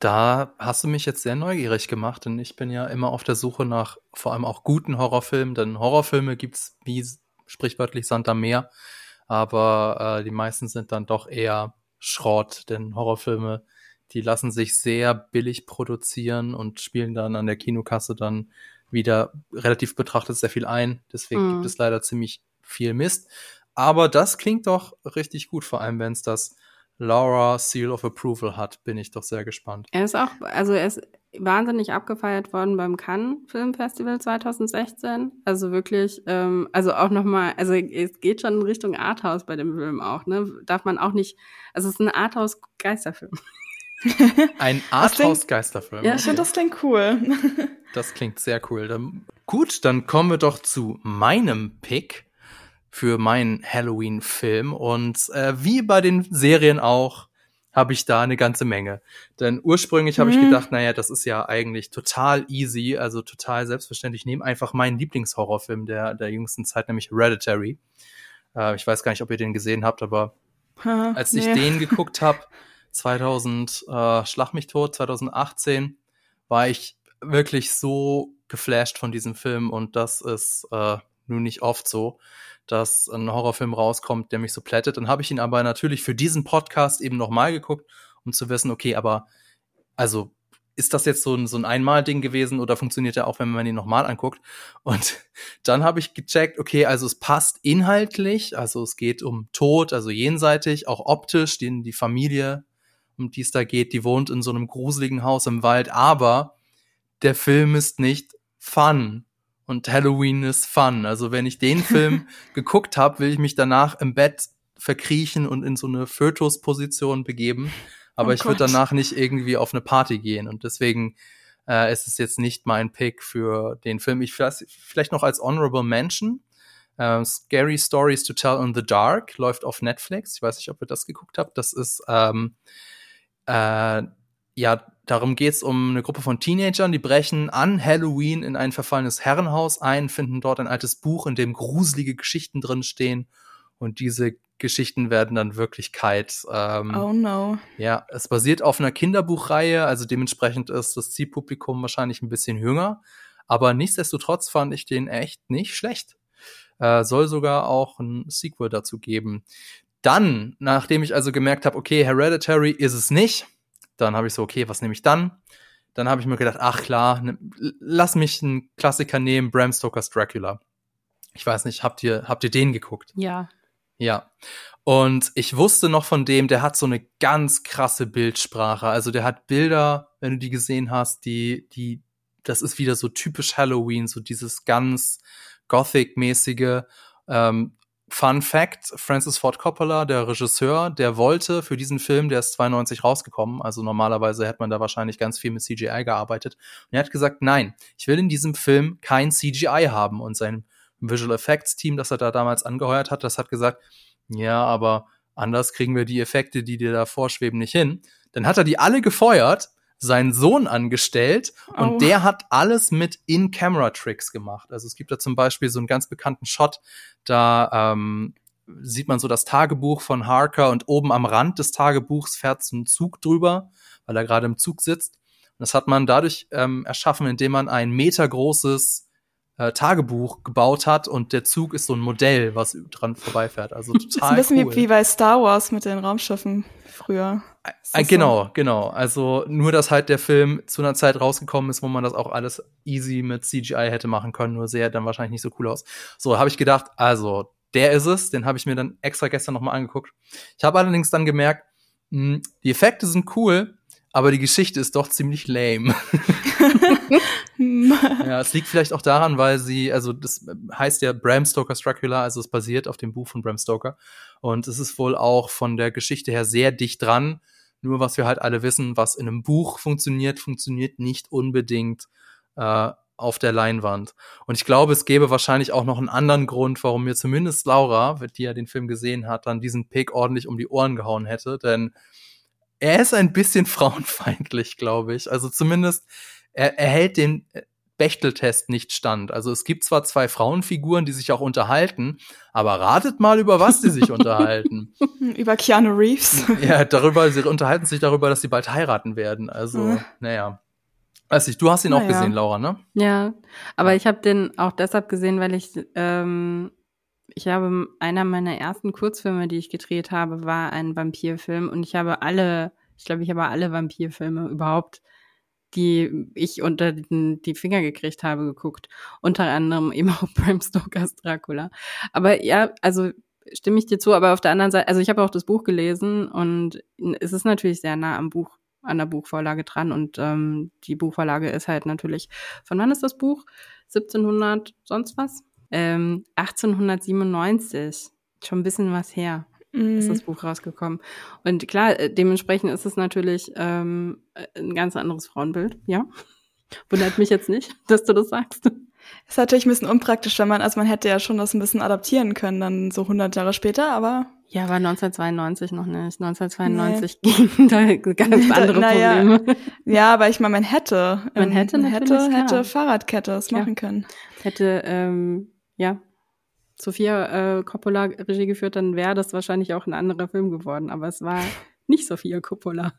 Da hast du mich jetzt sehr neugierig gemacht, denn ich bin ja immer auf der Suche nach vor allem auch guten Horrorfilmen, denn Horrorfilme gibt's wie sprichwörtlich Sand am Meer aber äh, die meisten sind dann doch eher Schrott, denn Horrorfilme, die lassen sich sehr billig produzieren und spielen dann an der Kinokasse dann wieder relativ betrachtet sehr viel ein. Deswegen mhm. gibt es leider ziemlich viel Mist. Aber das klingt doch richtig gut, vor allem wenn es das Laura Seal of Approval hat, bin ich doch sehr gespannt. Er ist auch, also er ist wahnsinnig abgefeiert worden beim Cannes Filmfestival 2016. Also wirklich, ähm, also auch nochmal, also es geht schon in Richtung Arthouse bei dem Film auch, ne? Darf man auch nicht, also es ist ein Arthouse-Geisterfilm. Ein Arthouse-Geisterfilm. Ja, ich finde, das klingt cool. Das klingt sehr cool. Dann, gut, dann kommen wir doch zu meinem Pick für meinen Halloween-Film. Und äh, wie bei den Serien auch, habe ich da eine ganze Menge. Denn ursprünglich habe ich mhm. gedacht, naja, das ist ja eigentlich total easy, also total selbstverständlich. Ich nehme einfach meinen Lieblingshorrorfilm der, der jüngsten Zeit, nämlich Hereditary. Äh, ich weiß gar nicht, ob ihr den gesehen habt, aber ha, als nee. ich den geguckt habe, 2000, äh, Schlag mich tot, 2018, war ich wirklich so geflasht von diesem Film und das ist äh, nun nicht oft so dass ein Horrorfilm rauskommt, der mich so plättet. Dann habe ich ihn aber natürlich für diesen Podcast eben nochmal geguckt, um zu wissen, okay, aber also ist das jetzt so ein, so ein Einmal-Ding gewesen oder funktioniert er auch, wenn man ihn nochmal anguckt? Und dann habe ich gecheckt, okay, also es passt inhaltlich, also es geht um Tod, also jenseitig, auch optisch, die, die Familie, um die es da geht, die wohnt in so einem gruseligen Haus im Wald, aber der Film ist nicht fun und Halloween ist fun. Also wenn ich den Film geguckt habe, will ich mich danach im Bett verkriechen und in so eine Fötusposition begeben. Aber oh ich würde danach nicht irgendwie auf eine Party gehen. Und deswegen äh, ist es jetzt nicht mein Pick für den Film. Ich vielleicht, vielleicht noch als Honorable Mention Äh, Scary Stories to Tell in the Dark läuft auf Netflix. Ich weiß nicht, ob ihr das geguckt habt. Das ist ähm, äh, ja, darum geht's um eine Gruppe von Teenagern, die brechen an Halloween in ein verfallenes Herrenhaus ein, finden dort ein altes Buch, in dem gruselige Geschichten drin stehen und diese Geschichten werden dann Wirklichkeit. Ähm, oh no. Ja, es basiert auf einer Kinderbuchreihe, also dementsprechend ist das Zielpublikum wahrscheinlich ein bisschen jünger, aber nichtsdestotrotz fand ich den echt nicht schlecht. Äh, soll sogar auch ein Sequel dazu geben. Dann, nachdem ich also gemerkt habe, okay, Hereditary ist es nicht, dann habe ich so, okay, was nehme ich dann? Dann habe ich mir gedacht, ach klar, ne, lass mich einen Klassiker nehmen, Bram Stokers Dracula. Ich weiß nicht, habt ihr, habt ihr den geguckt? Ja. Ja. Und ich wusste noch von dem, der hat so eine ganz krasse Bildsprache. Also der hat Bilder, wenn du die gesehen hast, die, die, das ist wieder so typisch Halloween, so dieses ganz Gothic-mäßige. Ähm, Fun Fact, Francis Ford Coppola, der Regisseur, der wollte für diesen Film, der ist 92 rausgekommen, also normalerweise hätte man da wahrscheinlich ganz viel mit CGI gearbeitet. Und er hat gesagt, nein, ich will in diesem Film kein CGI haben. Und sein Visual Effects Team, das er da damals angeheuert hat, das hat gesagt, ja, aber anders kriegen wir die Effekte, die dir da vorschweben, nicht hin. Dann hat er die alle gefeuert seinen Sohn angestellt und oh. der hat alles mit In-Camera-Tricks gemacht. Also es gibt da zum Beispiel so einen ganz bekannten Shot, da ähm, sieht man so das Tagebuch von Harker und oben am Rand des Tagebuchs fährt so ein Zug drüber, weil er gerade im Zug sitzt. Und das hat man dadurch ähm, erschaffen, indem man ein metergroßes äh, Tagebuch gebaut hat und der Zug ist so ein Modell, was dran vorbeifährt. Also total das ist ein bisschen cool. wie bei Star Wars mit den Raumschiffen früher. Äh, genau, so? genau. Also nur, dass halt der Film zu einer Zeit rausgekommen ist, wo man das auch alles easy mit CGI hätte machen können, nur sähe dann wahrscheinlich nicht so cool aus. So, habe ich gedacht, also der ist es, den habe ich mir dann extra gestern nochmal angeguckt. Ich habe allerdings dann gemerkt, mh, hm, die Effekte sind cool, aber die Geschichte ist doch ziemlich lame. ja, es liegt vielleicht auch daran, weil sie, also das heißt ja Bram Stoker's Dracula, also es basiert auf dem Buch von Bram Stoker. Und es ist wohl auch von der Geschichte her sehr dicht dran. Nur was wir halt alle wissen, was in einem Buch funktioniert, funktioniert nicht unbedingt äh, auf der Leinwand. Und ich glaube, es gäbe wahrscheinlich auch noch einen anderen Grund, warum mir zumindest Laura, die ja den Film gesehen hat, dann diesen Pick ordentlich um die Ohren gehauen hätte. Denn er ist ein bisschen frauenfeindlich, glaube ich. Also zumindest, er, er hält den Bechteltest nicht stand. Also es gibt zwar zwei Frauenfiguren, die sich auch unterhalten, aber ratet mal, über was die sich unterhalten. über Keanu Reeves. ja, darüber, sie unterhalten sich darüber, dass sie bald heiraten werden. Also, mhm. naja. Weiß ich, du hast ihn naja. auch gesehen, Laura, ne? Ja, aber ich habe den auch deshalb gesehen, weil ich ähm, ich habe einer meiner ersten Kurzfilme, die ich gedreht habe, war ein Vampirfilm und ich habe alle, ich glaube, ich habe alle Vampirfilme überhaupt die ich unter die Finger gekriegt habe, geguckt. Unter anderem eben auch Bram Stokers Dracula. Aber ja, also stimme ich dir zu, aber auf der anderen Seite, also ich habe auch das Buch gelesen und es ist natürlich sehr nah am Buch, an der Buchvorlage dran und ähm, die Buchvorlage ist halt natürlich, von wann ist das Buch? 1700 sonst was? Ähm, 1897. Schon ein bisschen was her mhm. ist das Buch rausgekommen. Und klar, äh, dementsprechend ist es natürlich ähm, ein ganz anderes Frauenbild, ja. Wundert mich jetzt nicht, dass du das sagst. Ist natürlich ein bisschen unpraktisch, wenn man, also man hätte ja schon das ein bisschen adaptieren können, dann so 100 Jahre später, aber. Ja, aber 1992 noch nicht. 1992 nee. ging da ganz andere naja, Probleme. Ja, aber ich meine, man hätte, man hätte, man hätte, hätte Fahrradkette das machen ja. können. Hätte, ähm, ja, Sophia äh, Coppola Regie geführt, dann wäre das wahrscheinlich auch ein anderer Film geworden. Aber es war nicht Sophia Coppola.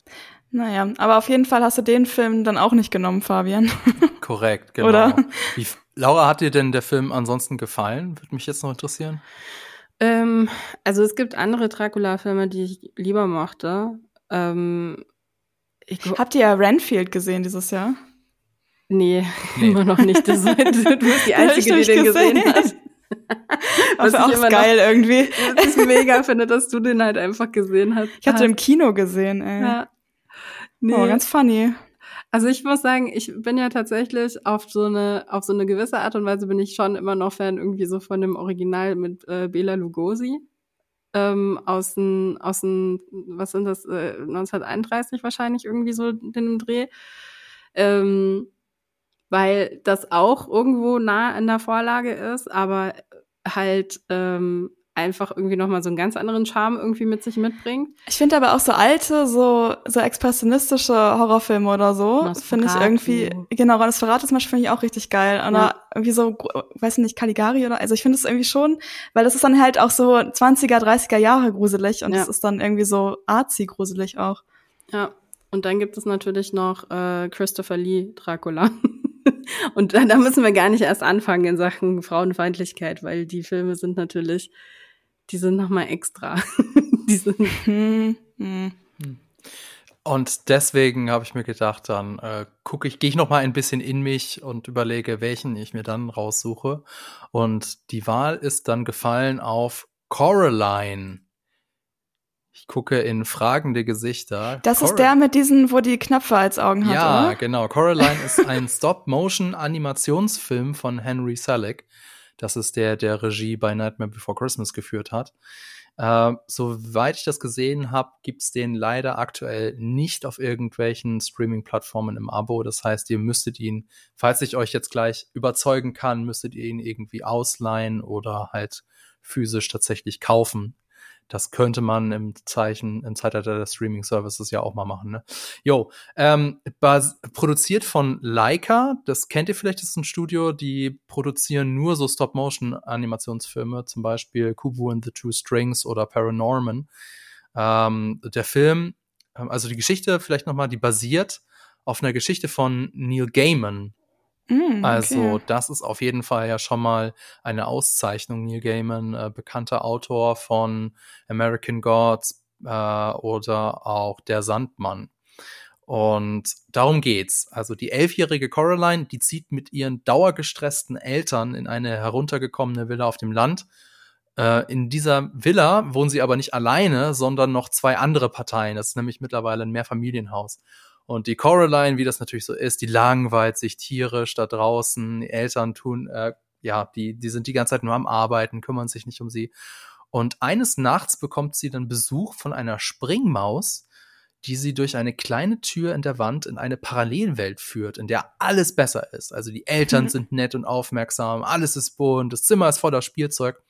Naja, aber auf jeden Fall hast du den Film dann auch nicht genommen, Fabian. Korrekt, genau. Oder? Wie, Laura, hat dir denn der Film ansonsten gefallen? Würde mich jetzt noch interessieren. Ähm, also es gibt andere Dracula-Filme, die ich lieber mochte. Ähm, ich Habt ihr ja Renfield gesehen dieses Jahr? Nee, nee. immer noch nicht. Das, du bist die Einzige, die den gesehen, gesehen hat. Was auch geil noch, irgendwie. Was ich mega finde, dass du den halt einfach gesehen hast. Ich hatte im Kino gesehen, ey. Ja. Nee. Oh, ganz funny. Also ich muss sagen, ich bin ja tatsächlich auf so eine auf so eine gewisse Art und Weise bin ich schon immer noch Fan irgendwie so von dem Original mit äh, Bela Lugosi ähm, aus den aus den was sind das äh, 1931 wahrscheinlich irgendwie so den Dreh. Ähm, weil das auch irgendwo nah in der Vorlage ist, aber halt ähm, einfach irgendwie nochmal so einen ganz anderen Charme irgendwie mit sich mitbringt. Ich finde aber auch so alte, so, so expressionistische Horrorfilme oder so, finde ich irgendwie, genau, das Verrat zum Beispiel finde ich auch richtig geil. Oder ja. irgendwie so, weiß nicht, Caligari oder, also ich finde es irgendwie schon, weil das ist dann halt auch so 20er, 30er Jahre gruselig und es ja. ist dann irgendwie so arzi gruselig auch. Ja. Und dann gibt es natürlich noch äh, Christopher Lee Dracula. und da, da müssen wir gar nicht erst anfangen in Sachen Frauenfeindlichkeit, weil die Filme sind natürlich die sind nochmal extra. die sind, hm, hm. Und deswegen habe ich mir gedacht, dann äh, gucke ich, gehe ich noch mal ein bisschen in mich und überlege, welchen ich mir dann raussuche. Und die Wahl ist dann gefallen auf Coraline. Ich gucke in fragende Gesichter. Das Cor ist der mit diesen, wo die Knöpfe als Augen hat, Ja, oder? genau. Coraline ist ein Stop-Motion-Animationsfilm von Henry Selick. Das ist der, der Regie bei Nightmare Before Christmas geführt hat. Äh, soweit ich das gesehen habe, gibt's den leider aktuell nicht auf irgendwelchen Streaming-Plattformen im Abo. Das heißt, ihr müsstet ihn, falls ich euch jetzt gleich überzeugen kann, müsstet ihr ihn irgendwie ausleihen oder halt physisch tatsächlich kaufen. Das könnte man im Zeichen, im Zeitalter der Streaming Services ja auch mal machen. Ne? Jo, ähm, produziert von Leica. Das kennt ihr vielleicht. Das ist ein Studio, die produzieren nur so Stop-Motion-Animationsfilme, zum Beispiel Kubu and the Two Strings oder Paranorman. Ähm, der Film, ähm, also die Geschichte vielleicht noch mal, die basiert auf einer Geschichte von Neil Gaiman, Mm, okay. Also das ist auf jeden Fall ja schon mal eine Auszeichnung. Neil Gaiman, äh, bekannter Autor von American Gods äh, oder auch Der Sandmann. Und darum geht's. Also die elfjährige Coraline, die zieht mit ihren dauergestressten Eltern in eine heruntergekommene Villa auf dem Land. Äh, in dieser Villa wohnen sie aber nicht alleine, sondern noch zwei andere Parteien. Das ist nämlich mittlerweile ein Mehrfamilienhaus. Und die Coraline, wie das natürlich so ist, die langweilt sich tierisch da draußen. Die Eltern tun, äh, ja, die, die sind die ganze Zeit nur am Arbeiten, kümmern sich nicht um sie. Und eines Nachts bekommt sie dann Besuch von einer Springmaus, die sie durch eine kleine Tür in der Wand in eine Parallelwelt führt, in der alles besser ist. Also die Eltern mhm. sind nett und aufmerksam, alles ist bunt, das Zimmer ist voller Spielzeug.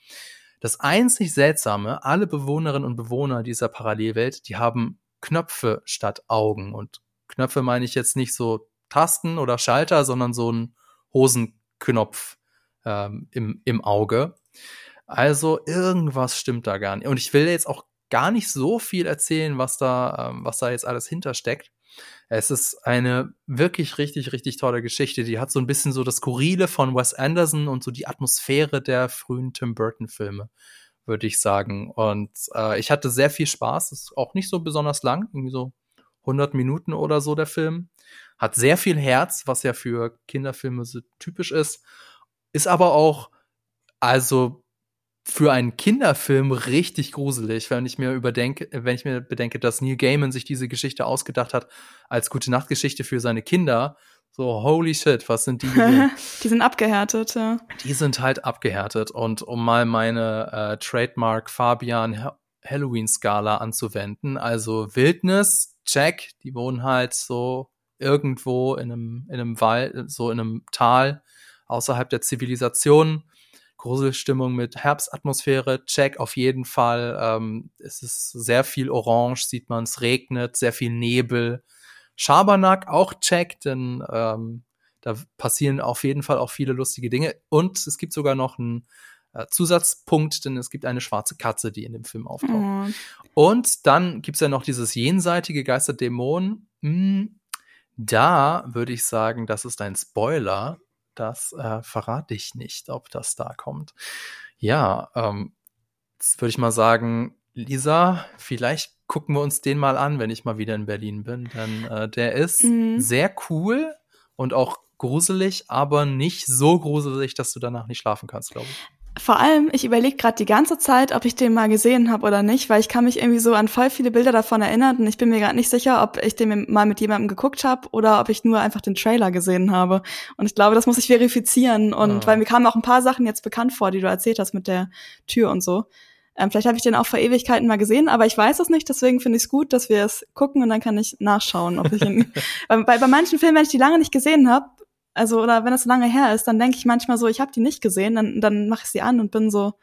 Das einzig Seltsame, alle Bewohnerinnen und Bewohner dieser Parallelwelt, die haben Knöpfe statt Augen und Knöpfe meine ich jetzt nicht so Tasten oder Schalter, sondern so ein Hosenknopf ähm, im, im Auge. Also irgendwas stimmt da gar nicht. Und ich will jetzt auch gar nicht so viel erzählen, was da, ähm, was da jetzt alles hintersteckt. Es ist eine wirklich richtig, richtig tolle Geschichte. Die hat so ein bisschen so das Skurrile von Wes Anderson und so die Atmosphäre der frühen Tim Burton-Filme, würde ich sagen. Und äh, ich hatte sehr viel Spaß. Ist auch nicht so besonders lang, irgendwie so 100 Minuten oder so der Film. Hat sehr viel Herz, was ja für Kinderfilme so typisch ist. Ist aber auch, also für einen Kinderfilm richtig gruselig, wenn ich mir überdenke, wenn ich mir bedenke, dass Neil Gaiman sich diese Geschichte ausgedacht hat als gute Nachtgeschichte für seine Kinder. So, holy shit, was sind die? die sind abgehärtet, ja. Die sind halt abgehärtet. Und um mal meine äh, Trademark Fabian Halloween-Skala anzuwenden, also Wildnis, check, die wohnen halt so irgendwo in einem, in einem Wald, so in einem Tal außerhalb der Zivilisation. Gruselstimmung mit Herbstatmosphäre, check auf jeden Fall. Ähm, es ist sehr viel Orange, sieht man, es regnet, sehr viel Nebel. Schabernack auch check, denn ähm, da passieren auf jeden Fall auch viele lustige Dinge. Und es gibt sogar noch einen Zusatzpunkt, denn es gibt eine schwarze Katze, die in dem Film auftaucht. Mhm. Und dann gibt's ja noch dieses jenseitige Geisterdämon. Hm, da würde ich sagen, das ist ein Spoiler. Das äh, verrate ich nicht, ob das da kommt. Ja, ähm, jetzt würde ich mal sagen, Lisa, vielleicht gucken wir uns den mal an, wenn ich mal wieder in Berlin bin. Denn äh, der ist mhm. sehr cool und auch gruselig, aber nicht so gruselig, dass du danach nicht schlafen kannst, glaube ich. Vor allem, ich überlege gerade die ganze Zeit, ob ich den mal gesehen habe oder nicht, weil ich kann mich irgendwie so an voll viele Bilder davon erinnern und ich bin mir gerade nicht sicher, ob ich den mal mit jemandem geguckt habe oder ob ich nur einfach den Trailer gesehen habe. Und ich glaube, das muss ich verifizieren. Und ja. weil mir kamen auch ein paar Sachen jetzt bekannt vor, die du erzählt hast mit der Tür und so. Ähm, vielleicht habe ich den auch vor Ewigkeiten mal gesehen, aber ich weiß es nicht, deswegen finde ich es gut, dass wir es gucken und dann kann ich nachschauen, ob ich ihn. bei, bei manchen Filmen, wenn ich die lange nicht gesehen habe, also oder wenn das lange her ist, dann denke ich manchmal so, ich habe die nicht gesehen, dann, dann mache ich sie an und bin so,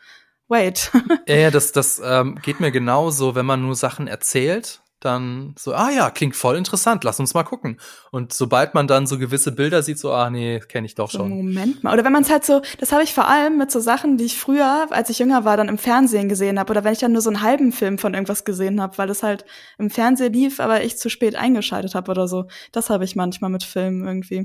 wait. ja, ja, das, das ähm, geht mir genauso, wenn man nur Sachen erzählt dann so, ah ja, klingt voll interessant, lass uns mal gucken. Und sobald man dann so gewisse Bilder sieht, so, ah nee, kenne ich doch schon. Moment mal. Oder wenn man es halt so, das habe ich vor allem mit so Sachen, die ich früher, als ich jünger war, dann im Fernsehen gesehen habe. Oder wenn ich dann nur so einen halben Film von irgendwas gesehen habe, weil es halt im Fernsehen lief, aber ich zu spät eingeschaltet habe oder so. Das habe ich manchmal mit Filmen irgendwie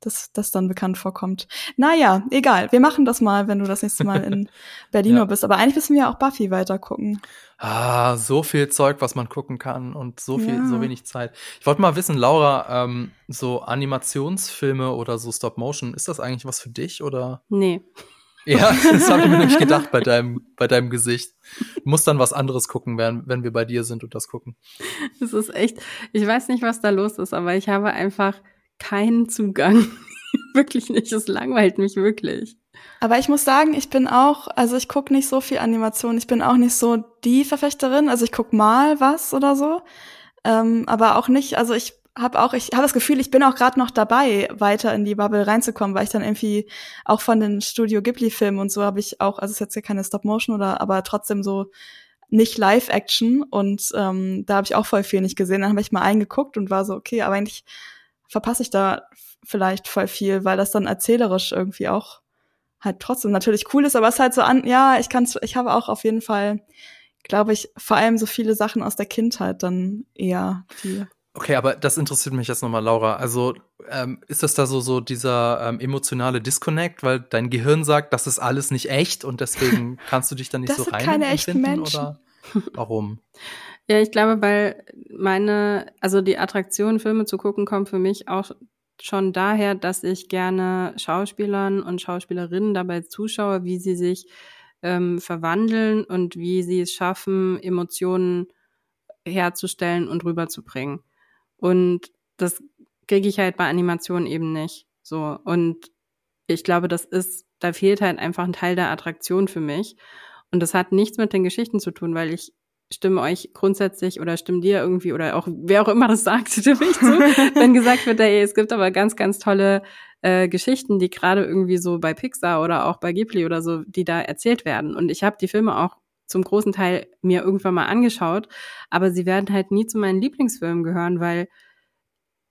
dass das dann bekannt vorkommt. Naja, egal. Wir machen das mal, wenn du das nächste Mal in Berlin ja. bist. Aber eigentlich müssen wir ja auch Buffy weiter gucken. Ah, so viel Zeug, was man gucken kann und so viel, ja. so wenig Zeit. Ich wollte mal wissen, Laura, ähm, so Animationsfilme oder so Stop Motion, ist das eigentlich was für dich oder? Nee. Ja, das habe ich mir nämlich gedacht bei deinem, bei deinem Gesicht. Du musst dann was anderes gucken, wenn, wenn wir bei dir sind und das gucken. Das ist echt, ich weiß nicht, was da los ist, aber ich habe einfach keinen Zugang. wirklich nicht. Es langweilt mich wirklich. Aber ich muss sagen, ich bin auch, also ich gucke nicht so viel Animation. Ich bin auch nicht so die Verfechterin. Also ich guck mal was oder so. Ähm, aber auch nicht, also ich habe auch, ich habe das Gefühl, ich bin auch gerade noch dabei, weiter in die Bubble reinzukommen, weil ich dann irgendwie auch von den Studio Ghibli-Filmen und so habe ich auch, also es ist jetzt ja keine Stop-Motion oder, aber trotzdem so nicht Live-Action und ähm, da habe ich auch voll viel nicht gesehen. Dann habe ich mal eingeguckt und war so, okay, aber eigentlich verpasse ich da vielleicht voll viel, weil das dann erzählerisch irgendwie auch halt trotzdem natürlich cool ist, aber es ist halt so an, ja, ich kann ich habe auch auf jeden Fall, glaube ich, vor allem so viele Sachen aus der Kindheit dann eher die. Okay, aber das interessiert mich jetzt nochmal, Laura. Also ähm, ist das da so so dieser ähm, emotionale Disconnect, weil dein Gehirn sagt, das ist alles nicht echt und deswegen kannst du dich dann nicht das so rein sind keine echten Menschen. oder warum? Ja, ich glaube, weil meine, also die Attraktion, Filme zu gucken, kommt für mich auch schon daher, dass ich gerne Schauspielern und Schauspielerinnen dabei zuschaue, wie sie sich ähm, verwandeln und wie sie es schaffen, Emotionen herzustellen und rüberzubringen. Und das kriege ich halt bei Animationen eben nicht. So. Und ich glaube, das ist, da fehlt halt einfach ein Teil der Attraktion für mich. Und das hat nichts mit den Geschichten zu tun, weil ich stimme euch grundsätzlich oder stimme dir irgendwie oder auch wer auch immer das sagt, stimme ich zu, wenn gesagt wird, ey, es gibt aber ganz, ganz tolle äh, Geschichten, die gerade irgendwie so bei Pixar oder auch bei Ghibli oder so, die da erzählt werden. Und ich habe die Filme auch zum großen Teil mir irgendwann mal angeschaut, aber sie werden halt nie zu meinen Lieblingsfilmen gehören, weil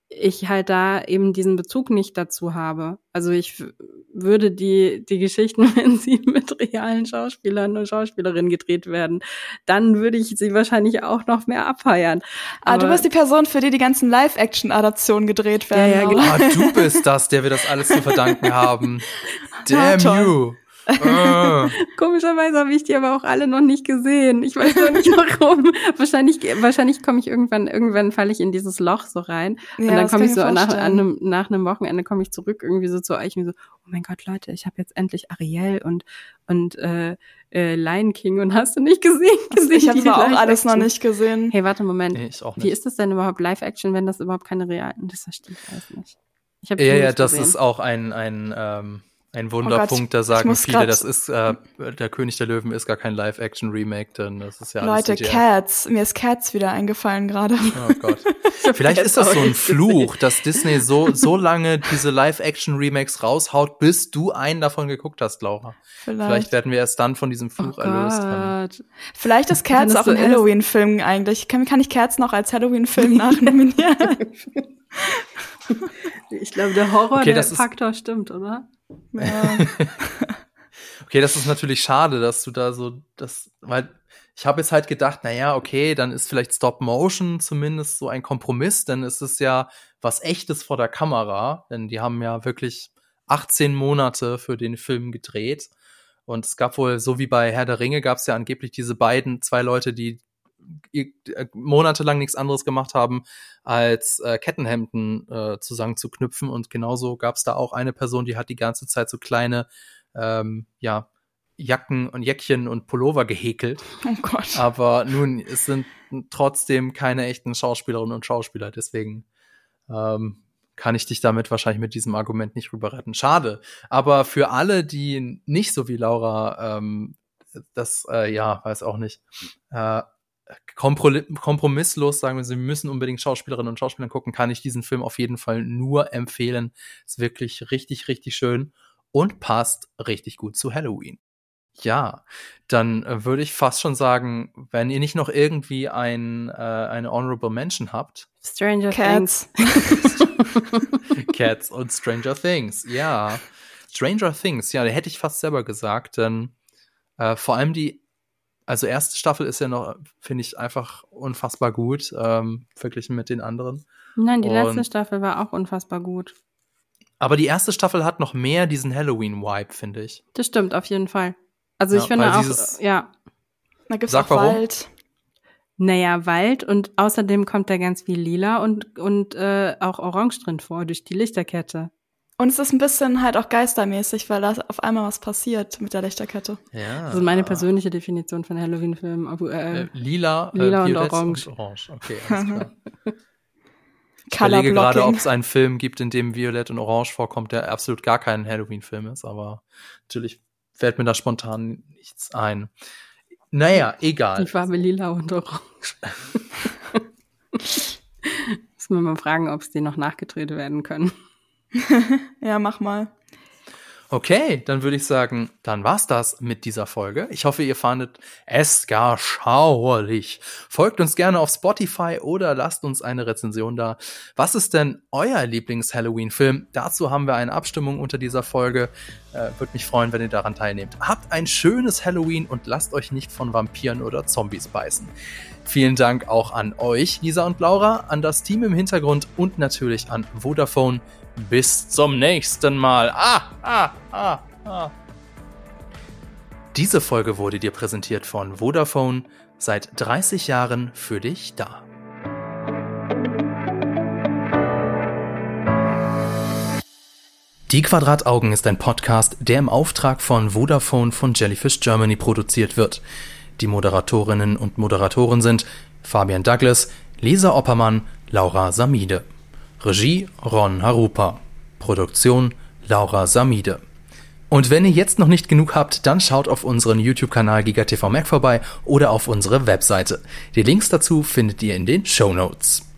ich halt da eben diesen Bezug nicht dazu habe. Also ich würde die, die Geschichten, wenn sie mit realen Schauspielern und Schauspielerinnen gedreht werden, dann würde ich sie wahrscheinlich auch noch mehr abfeiern. Aber ah, du bist die Person, für die die ganzen Live-Action-Adaptionen gedreht werden. Ja, ja, genau. Ah, du bist das, der wir das alles zu verdanken haben. Damn you. Ah. Komischerweise habe ich die aber auch alle noch nicht gesehen. Ich weiß noch nicht warum. wahrscheinlich, wahrscheinlich komme ich irgendwann, irgendwann falle ich in dieses Loch so rein. Und ja, dann komme ich so nach einem, nach einem Wochenende komme ich zurück irgendwie so zu euch und so, oh mein Gott, Leute, ich habe jetzt endlich Ariel und und äh, äh, Lion King und hast du nicht gesehen? gesehen ich habe auch alles noch nicht gesehen. Hey, warte Moment. Nee, ich auch nicht. Wie ist das denn überhaupt Live-Action, wenn das überhaupt keine realen? Das verstehe ich alles nicht. Ich ja, ja, das gesehen. ist auch ein ein ähm, ein oh Wunderpunkt, oh da sagen viele, das ist äh, der König der Löwen ist gar kein Live-Action-Remake, denn das ist ja Leute, alles Cats, mir ist Cats wieder eingefallen gerade. Oh Gott. Vielleicht ist das so ein Fluch, dass Disney so so lange diese Live-Action-Remakes raushaut, bis du einen davon geguckt hast, Laura. Vielleicht, Vielleicht werden wir erst dann von diesem Fluch oh erlöst haben. Vielleicht ist Cats auch ein Halloween-Film eigentlich. Kann, kann ich Cats noch als Halloween-Film nachnominieren? ich glaube, der Horror, okay, der Faktor stimmt, oder? Ja. okay, das ist natürlich schade, dass du da so das, weil ich habe jetzt halt gedacht, na ja, okay, dann ist vielleicht Stop Motion zumindest so ein Kompromiss, denn es ist ja was echtes vor der Kamera, denn die haben ja wirklich 18 Monate für den Film gedreht. Und es gab wohl, so wie bei Herr der Ringe, gab es ja angeblich diese beiden, zwei Leute, die monatelang nichts anderes gemacht haben, als äh, Kettenhemden äh, zusammenzuknüpfen. Und genauso gab es da auch eine Person, die hat die ganze Zeit so kleine, ähm, ja, Jacken und Jäckchen und Pullover gehäkelt. Oh Gott. Aber nun, es sind trotzdem keine echten Schauspielerinnen und Schauspieler, deswegen ähm, kann ich dich damit wahrscheinlich mit diesem Argument nicht rüber retten. Schade. Aber für alle, die nicht so wie Laura ähm, das, äh, ja, weiß auch nicht, äh, kompromisslos sagen wir, sie müssen unbedingt Schauspielerinnen und Schauspieler gucken, kann ich diesen Film auf jeden Fall nur empfehlen. Ist wirklich richtig, richtig schön und passt richtig gut zu Halloween. Ja, dann äh, würde ich fast schon sagen, wenn ihr nicht noch irgendwie ein, äh, eine Honorable Mention habt. Stranger Cats. Things. Cats und Stranger Things, ja. Stranger Things, ja, da hätte ich fast selber gesagt, denn äh, vor allem die, also erste Staffel ist ja noch, finde ich, einfach unfassbar gut, ähm, verglichen mit den anderen. Nein, die und, letzte Staffel war auch unfassbar gut. Aber die erste Staffel hat noch mehr diesen Halloween-Vibe, finde ich. Das stimmt, auf jeden Fall. Also ich ja, finde auch, ja. Da gibt's Sag auch warum. Wald. Naja, Wald und außerdem kommt da ganz viel Lila und, und äh, auch Orange drin vor, durch die Lichterkette. Und es ist ein bisschen halt auch geistermäßig, weil da auf einmal was passiert mit der Lichterkette. Ja. Also meine persönliche Definition von Halloween-Filmen. Äh, äh, lila, lila äh, und Orange. Und Orange. Okay, alles klar. Ich überlege gerade, ob es einen Film gibt, in dem Violett und Orange vorkommt, der absolut gar kein Halloween-Film ist, aber natürlich fällt mir da spontan nichts ein. Naja, egal. Die Farbe lila und orange. Müssen wir mal fragen, ob es die noch nachgedreht werden können. ja, mach mal. Okay, dann würde ich sagen, dann war's das mit dieser Folge. Ich hoffe, ihr fandet es gar schauerlich. Folgt uns gerne auf Spotify oder lasst uns eine Rezension da. Was ist denn euer Lieblings-Halloween-Film? Dazu haben wir eine Abstimmung unter dieser Folge. Äh, Würde mich freuen, wenn ihr daran teilnehmt. Habt ein schönes Halloween und lasst euch nicht von Vampiren oder Zombies beißen. Vielen Dank auch an euch, Lisa und Laura, an das Team im Hintergrund und natürlich an Vodafone. Bis zum nächsten Mal. Ah, ah, ah, ah. Diese Folge wurde dir präsentiert von Vodafone. Seit 30 Jahren für dich da. Die Quadrataugen ist ein Podcast, der im Auftrag von Vodafone von Jellyfish Germany produziert wird. Die Moderatorinnen und Moderatoren sind Fabian Douglas, Lisa Oppermann, Laura Samide. Regie Ron Harupa. Produktion Laura Samide. Und wenn ihr jetzt noch nicht genug habt, dann schaut auf unseren YouTube-Kanal GigaTV Mac vorbei oder auf unsere Webseite. Die Links dazu findet ihr in den Show Notes.